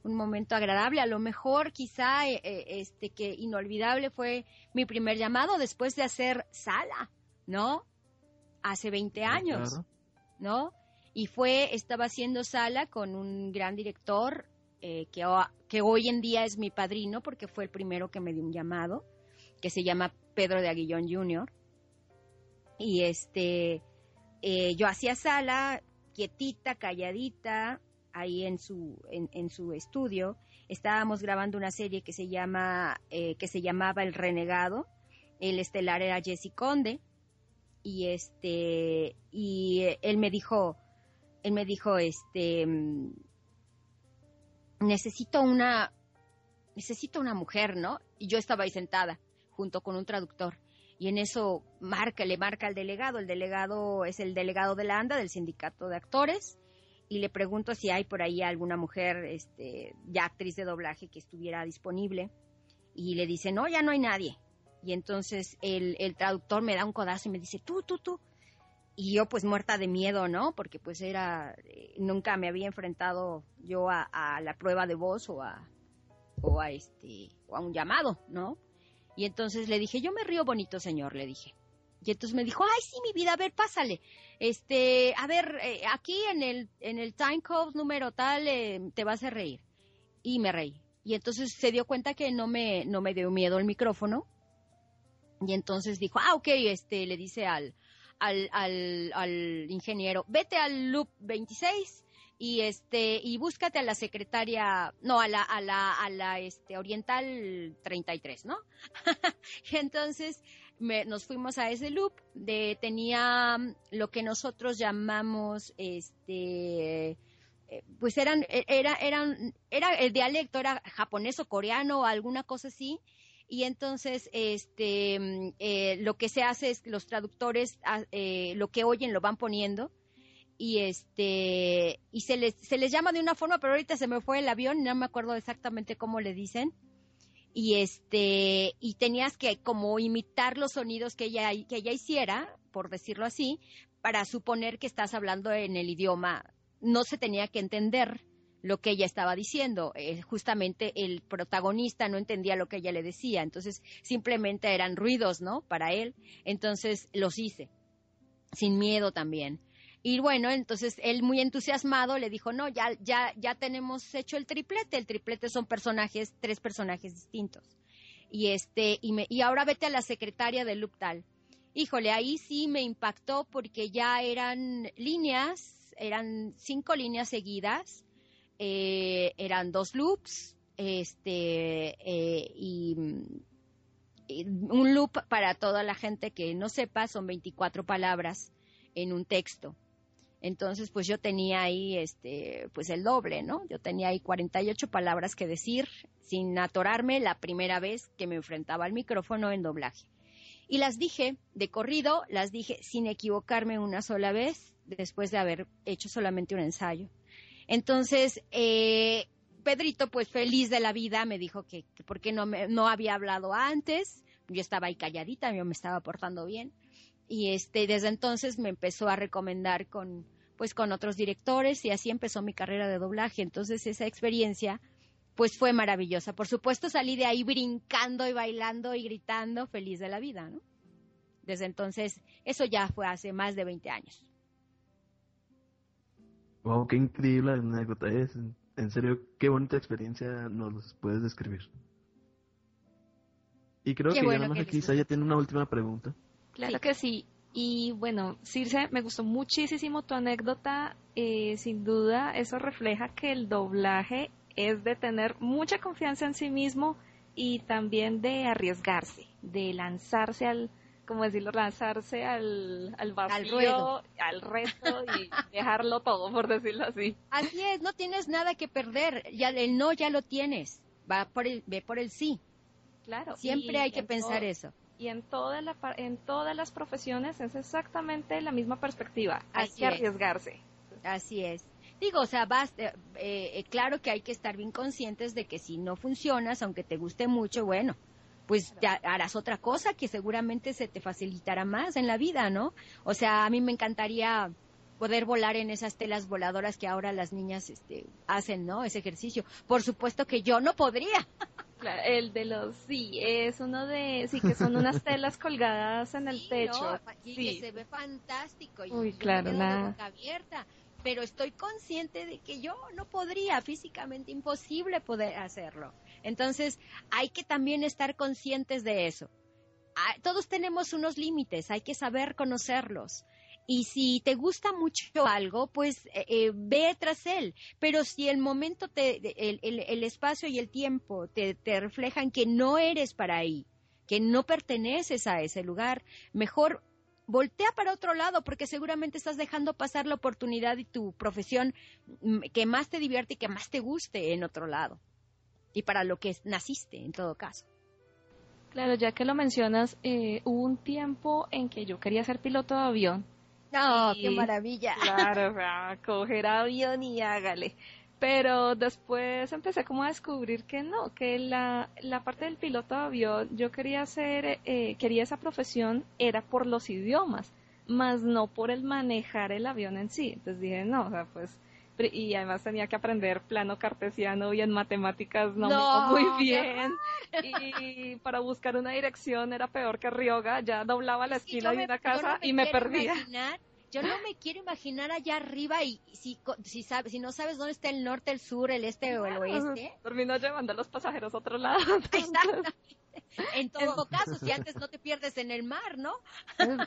un momento agradable. A lo mejor, quizá, eh, eh, este, que inolvidable fue mi primer llamado después de hacer sala, ¿no? Hace 20 años. Claro. ¿no? Y fue, estaba haciendo sala con un gran director eh, que, que hoy en día es mi padrino porque fue el primero que me dio un llamado, que se llama Pedro de Aguillón Jr. Y este, eh, yo hacía sala, quietita, calladita, ahí en su, en, su estudio. Estábamos grabando una serie que se llama, eh, que se llamaba El Renegado. El estelar era Jesse Conde y este y él me dijo él me dijo este mm, necesito una necesito una mujer no y yo estaba ahí sentada junto con un traductor y en eso marca le marca al delegado el delegado es el delegado de la ANDA del sindicato de actores y le pregunto si hay por ahí alguna mujer este ya actriz de doblaje que estuviera disponible y le dice no ya no hay nadie y entonces el, traductor me da un codazo y me dice, tú, tú, tú. Y yo pues muerta de miedo, ¿no? Porque pues era, eh, nunca me había enfrentado yo a, a la prueba de voz o a, o a este, o a un llamado, ¿no? Y entonces le dije, yo me río bonito, señor, le dije. Y entonces me dijo, ay, sí, mi vida, a ver, pásale. Este, a ver, eh, aquí en el, en el time code número tal, eh, te vas a reír. Y me reí. Y entonces se dio cuenta que no me, no me dio miedo el micrófono. Y entonces dijo, ah, ok, este, le dice al, al, al, al ingeniero, vete al loop 26 y este, y búscate a la secretaria, no, a la, a la, a la, este, oriental 33, ¿no? entonces me, nos fuimos a ese loop de, tenía lo que nosotros llamamos, este, eh, pues eran, e- era, era el dialecto, era japonés o coreano o alguna cosa así, y entonces este eh, lo que se hace es que los traductores ah, eh, lo que oyen lo van poniendo y este y se les se les llama de una forma pero ahorita se me fue el avión no me acuerdo exactamente cómo le dicen y este y tenías que como imitar los sonidos que ella que ella hiciera por decirlo así para suponer que estás hablando en el idioma no se tenía que entender lo que ella estaba diciendo. Eh, justamente el protagonista no entendía lo que ella le decía, entonces simplemente eran ruidos, ¿no? Para él. Entonces los hice, sin miedo también. Y bueno, entonces él muy entusiasmado le dijo, no, ya, ya, ya tenemos hecho el triplete. El triplete son personajes, tres personajes distintos. Y este, y me, y ahora vete a la secretaria de Luptal. Híjole, ahí sí me impactó porque ya eran líneas, eran cinco líneas seguidas, eh, eran dos loops, este, eh, y, un loop para toda la gente que no sepa, son 24 palabras en un texto. Entonces, pues yo tenía ahí, este, pues el doble, ¿no? Yo tenía ahí 48 palabras que decir sin atorarme la primera vez que me enfrentaba al micrófono en doblaje. Y las dije de corrido, las dije sin equivocarme una sola vez, después de haber hecho solamente un ensayo. Entonces, eh, Pedrito, pues feliz de la vida, me dijo que, que por qué no, me, no había hablado antes. Yo estaba ahí calladita, yo me estaba portando bien y este desde entonces me empezó a recomendar con pues con otros directores y así empezó mi carrera de doblaje. Entonces esa experiencia pues fue maravillosa. Por supuesto salí de ahí brincando y bailando y gritando feliz de la vida, ¿no? Desde entonces eso ya fue hace más de 20 años. Wow, qué increíble anécdota es. En serio, qué bonita experiencia nos puedes describir. Y creo Qué que bueno ya más aquí Saya tiene una última pregunta. Claro que sí. Y bueno, Circe, me gustó muchísimo tu anécdota. Eh, sin duda, eso refleja que el doblaje es de tener mucha confianza en sí mismo y también de arriesgarse, de lanzarse al, como decirlo, lanzarse al, al vacío, al reto y dejarlo todo, por decirlo así. Así es, no tienes nada que perder, ya el no ya lo tienes. Va por el ve por el sí. Claro. Siempre hay que en pensar eso. Y en, toda la, en todas las profesiones es exactamente la misma perspectiva. Hay Así que es. arriesgarse. Así es. Digo, o sea, basta, eh, eh, claro que hay que estar bien conscientes de que si no funcionas, aunque te guste mucho, bueno, pues ya harás otra cosa que seguramente se te facilitará más en la vida, ¿no? O sea, a mí me encantaría poder volar en esas telas voladoras que ahora las niñas este, hacen, ¿no? Ese ejercicio. Por supuesto que yo no podría. Claro, el de los, sí, es uno de, sí, que son unas telas colgadas en el Sí, techo. ¿no? Y que Sí. se ve fantástico. Y Uy, claro, nada. boca abierta. Pero estoy consciente de que yo no podría, físicamente imposible poder hacerlo. Entonces, hay que también estar conscientes de eso. Ah, Todos tenemos unos límites, hay que saber conocerlos. Y si te gusta mucho algo, pues eh, eh, ve tras él. Pero si el momento, te, el- el espacio y el tiempo te, te reflejan que no eres para ahí, que no perteneces a ese lugar, mejor voltea para otro lado porque seguramente estás dejando pasar la oportunidad y tu profesión mm, que más te divierte y que más te guste en otro lado. Y para lo que naciste, en todo caso. Claro, ya que lo mencionas, eh, hubo un tiempo en que yo quería ser piloto de avión. ¡No, qué maravilla! Claro, o sea, coger avión y hágale. Pero después empecé como a descubrir que no, que la, la parte del piloto de avión, yo quería hacer, eh, quería esa profesión, era por los idiomas, más no por el manejar el avión en sí. Entonces dije, no, o sea, pues, y además tenía que aprender plano cartesiano y en matemáticas no, me iba muy bien. Y para buscar una dirección era peor que Rioga, ya doblaba la esquina de una casa no y me perdía. imaginar- yo no me quiero imaginar allá arriba y si, co- si, sabes, si no sabes dónde está el norte, el sur, el este o el oeste. Terminó llevando a los pasajeros a otro lado. Exactamente. En todo caso, si antes no te pierdes en el mar, ¿no?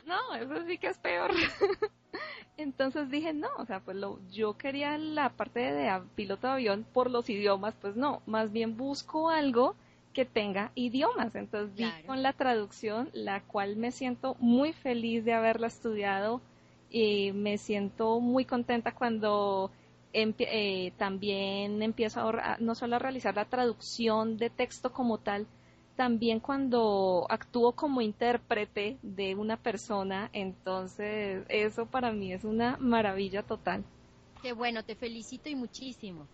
no, eso sí que es peor. Entonces dije, no, o sea, pues lo, yo quería la parte de piloto de avión por los idiomas, pues no, más bien busco algo que tenga idiomas. Entonces di Claro. con la traducción, la cual me siento muy feliz de haberla estudiado y me siento muy contenta cuando empie- eh, también empiezo a, a- no solo a realizar la traducción de texto como tal, también cuando actúo como intérprete de una persona, entonces eso para mí es una maravilla total. Qué bueno, te felicito y muchísimo.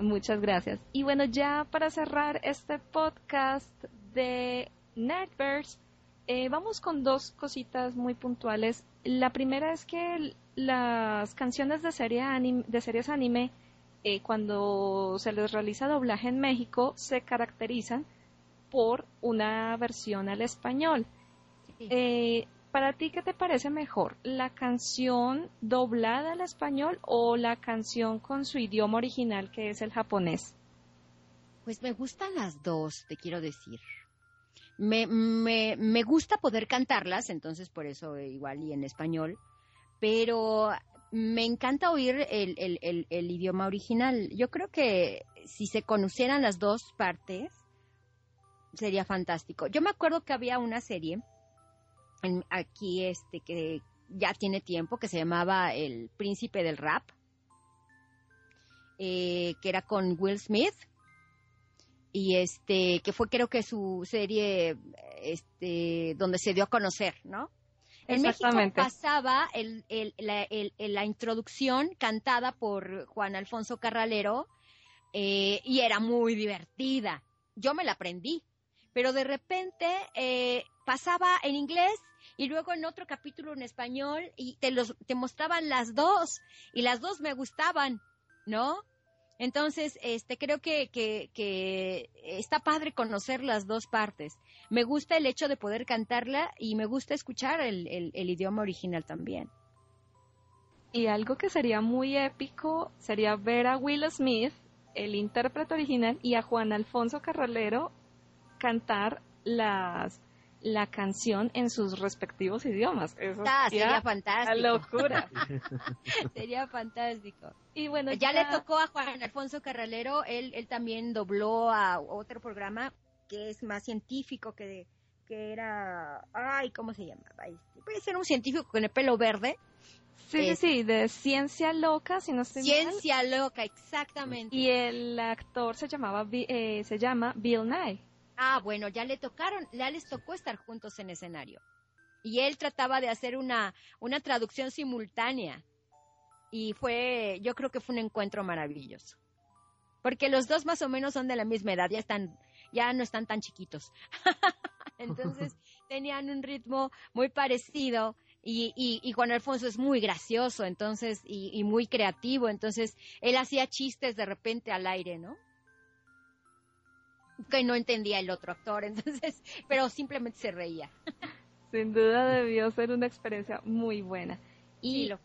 Muchas gracias. Y bueno, ya para cerrar este podcast de Nerdverse, eh, vamos con dos cositas muy puntuales. La primera es que las canciones de, serie de series anime, eh, cuando se les realiza doblaje en México, se caracterizan por una versión al español. Eh, ¿Para ti qué te parece mejor? ¿La canción doblada al español o la canción con su idioma original que es el japonés? Pues me gustan las dos, te quiero decir. Me, me, me gusta poder cantarlas, entonces por eso igual y en español, pero me encanta oír el, el- el- idioma original. Yo creo que si se conocieran las dos partes, sería fantástico. Yo me acuerdo que había una serie aquí este que ya tiene tiempo que se llamaba El Príncipe del Rap, eh, que era con Will Smith y este que fue creo que su serie este donde se dio a conocer, ¿no? En México pasaba el- el- la, el- la introducción cantada por Juan Alfonso Carralero eh, y era muy divertida. Yo me la aprendí, pero de repente eh, pasaba en inglés y luego en otro capítulo en español y te, los, te mostraban las dos y las dos me gustaban, ¿no? Entonces, este, creo que, que, está padre conocer las dos partes. Me gusta el hecho de poder cantarla y me gusta escuchar el, el- el idioma original también. Y algo que sería muy épico sería ver a Will Smith, el intérprete original, y a Juan Alfonso Carralero cantar las la canción en sus respectivos idiomas. Eso Ah, sería sería fantástico. la locura. Sería fantástico. Y bueno, ya, le tocó a Juan Alfonso Carralero, él, él también dobló a otro programa que es más científico, que, que era, ay, ¿cómo se llamaba? Este, Puede ser un científico con el pelo verde. Sí, sí, Es- sí, de Ciencia Loca, si no estoy mal. Ciencia loca, exactamente. Y el actor se llamaba eh, se llama Bill Nye. Ah, bueno, ya le tocaron, ya les tocó estar juntos en escenario. Y él trataba de hacer una, una traducción simultánea. Y fue, yo creo que fue un encuentro maravilloso. Porque los dos más o menos son de la misma edad, ya están, ya no están tan chiquitos. Entonces tenían un ritmo muy parecido. Y, y, y Juan Alfonso es muy gracioso, entonces, y, y muy creativo, entonces él hacía chistes de repente al aire, ¿no? Que no entendía el otro actor, entonces, pero simplemente se reía. Sin duda debió ser una experiencia muy buena. Y Sí, lo-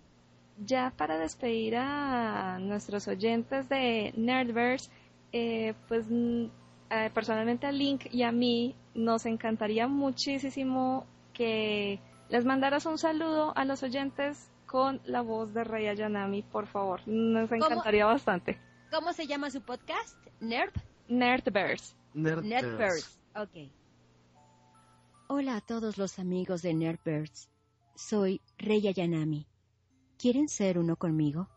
ya para despedir a nuestros oyentes de Nerdverse, eh, pues mm, eh, personalmente a Link y a mí nos encantaría muchísimo que les mandaras un saludo a los oyentes con la voz de Rey Ayanami, por favor. Nos encantaría bastante. ¿Cómo se llama su podcast? Nerd. Nerdverse. Nerdbirds. Ok. Hola a todos los amigos de Nerdbirds. Soy Rey Ayanami. ¿Quieren ser uno conmigo?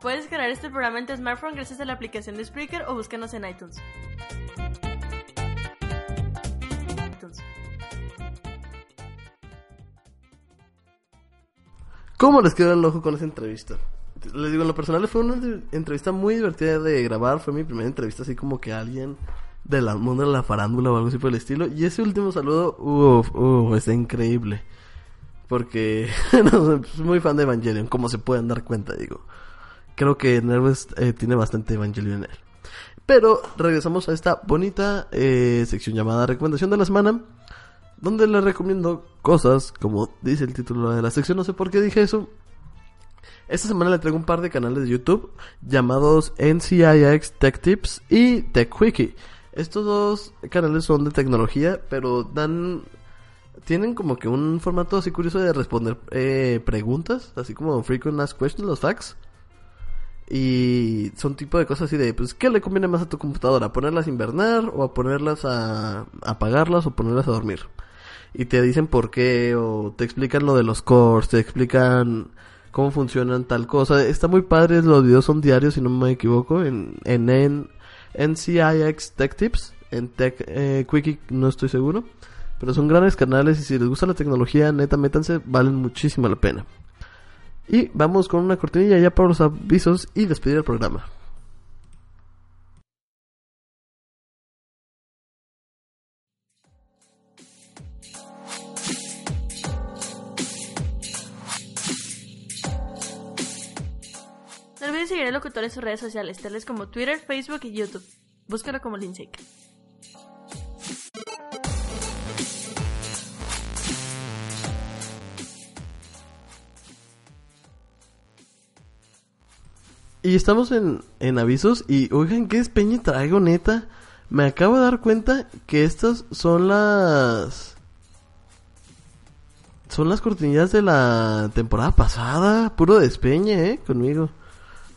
Puedes descargar este programa en tu smartphone gracias a la aplicación de Spreaker o búscanos en iTunes. ¿Cómo les quedó el ojo con esa entrevista? Les digo, en lo personal fue una entrevista muy divertida de grabar. Fue mi primera entrevista así como que alguien del mundo de la farándula o algo así por el estilo. Y ese último saludo, uff, uff, está increíble. Porque no, soy muy fan de Evangelion, como se pueden dar cuenta, digo. Creo que Nervous eh, tiene bastante Evangelion en él. Pero regresamos a esta bonita eh, sección llamada Recomendación de la Semana donde les recomiendo cosas, como dice el título de la sección, no sé por qué dije eso. Esta semana le traigo un par de canales de YouTube llamados NCIX Tech Tips y Tech Quickie. Estos dos canales son de tecnología, pero dan tienen como que un formato así curioso de responder eh, preguntas, así como Frequent Ask Questions, los facts. Y son tipo de cosas así de, pues, ¿qué le conviene más a tu computadora? ¿Ponerlas a invernar o a ponerlas a apagarlas o ponerlas a dormir? Y te dicen por qué o te explican lo de los cores, te explican cómo funcionan tal cosa. Está muy padre, los videos son diarios si no me equivoco, en, en, en NCIX Tech Tips, en Tech eh, Quickie no estoy seguro. Pero son grandes canales y si les gusta la tecnología, neta, métanse, valen muchísimo la pena. Y vamos con una cortinilla ya para los avisos y despedir el programa. No olvides seguir al locutor en sus redes sociales, tales como Twitter, Facebook y YouTube. Búscalo como Lindsay. Y estamos en, en avisos y oigan, ¿qué despeñe traigo neta? Me acabo de dar cuenta que estas son las... Son las cortinillas de la temporada pasada. Puro despeñe, eh, conmigo.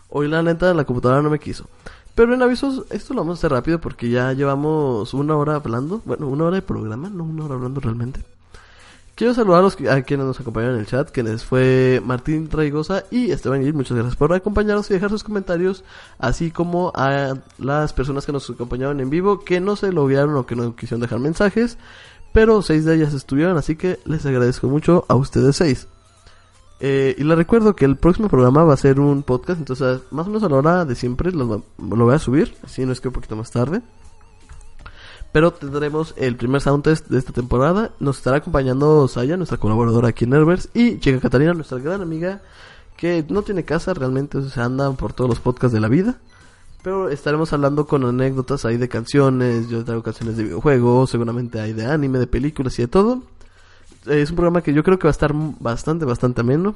Hoy la neta la computadora no me quiso. Pero en avisos, esto lo vamos a hacer rápido porque ya llevamos una hora hablando. Bueno, una hora de programa, no una hora hablando realmente. Quiero saludar a, los, que- a quienes nos acompañaron en el chat, quienes fue Martín Traigosa y Esteban Gil. Muchas gracias por acompañarnos y dejar sus comentarios, así como a las personas que nos acompañaron en vivo, que no se loguearon o que no quisieron dejar mensajes, pero seis de ellas estuvieron, así que les agradezco mucho a ustedes seis. Eh, y les recuerdo que el próximo programa va a ser un podcast, entonces más o menos a la hora de siempre lo voy a subir, si no es que un poquito más tarde. Pero tendremos el primer sound test de esta temporada. Nos estará acompañando Saya, nuestra colaboradora aquí en Nervers, y Chica Catalina, nuestra gran amiga, que no tiene casa realmente, o sea, anda por todos los podcasts de la vida. Pero estaremos hablando con anécdotas ahí de canciones, yo traigo canciones de videojuegos, seguramente hay de anime, de películas y de todo. Es un programa que yo creo que va a estar bastante, bastante ameno.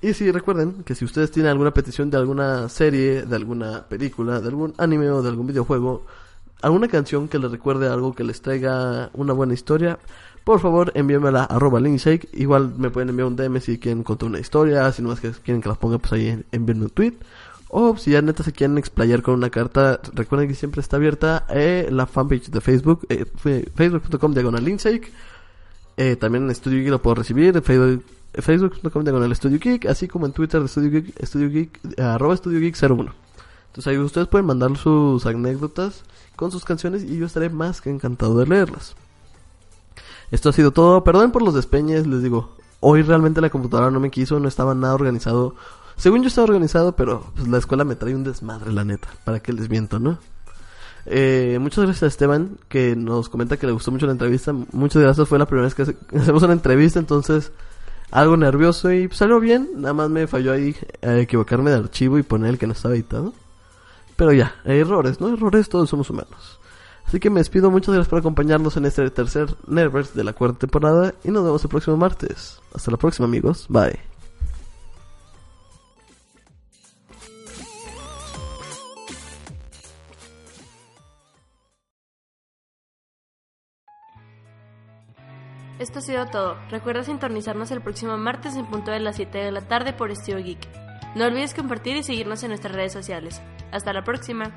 Y si recuerden que si ustedes tienen alguna petición de alguna serie, de alguna película, de algún anime o de algún videojuego, alguna canción que les recuerde algo que les traiga una buena historia, por favor envíenmela a arroba. Igual me pueden enviar un DM si quieren contar una historia, si no es que quieren que las ponga pues ahí envíenme un tweet. O si ya neta se quieren explayar con una carta, recuerden que siempre está abierta eh, la fanpage de Facebook, eh, facebook.com diagonal Linkshake. Eh, también en Studio Geek lo puedo recibir, Facebook, facebook.com diagonal Studio Geek, así como en Twitter de Studio Geek, Studio Geek, arroba Studio Geek 01. Entonces ahí ustedes pueden mandar sus anécdotas con sus canciones y yo estaré más que encantado de leerlas. Esto ha sido todo. Perdón por los despeñes, les digo. Hoy realmente la computadora no me quiso, no estaba nada organizado. Según yo estaba organizado, pero pues, la escuela me trae un desmadre, la neta. ¿Para qué les miento, no? Eh, muchas gracias a Esteban, que nos comenta que le gustó mucho la entrevista. Muchas gracias, fue la primera vez que hace- hacemos una entrevista, entonces algo nervioso y pues, salió bien. Nada más me falló ahí eh, equivocarme de archivo y poner el que no estaba editado. Pero ya, errores, ¿no? Errores, todos somos humanos. Así que me despido, muchas gracias por acompañarnos en este tercer Nervers de la cuarta temporada y nos vemos el próximo martes. Hasta la próxima amigos, bye. Esto ha sido todo. Recuerda sintonizarnos el próximo martes en punto de las 7 de la tarde por Estilo Geek. No olvides compartir y seguirnos en nuestras redes sociales. Hasta la próxima.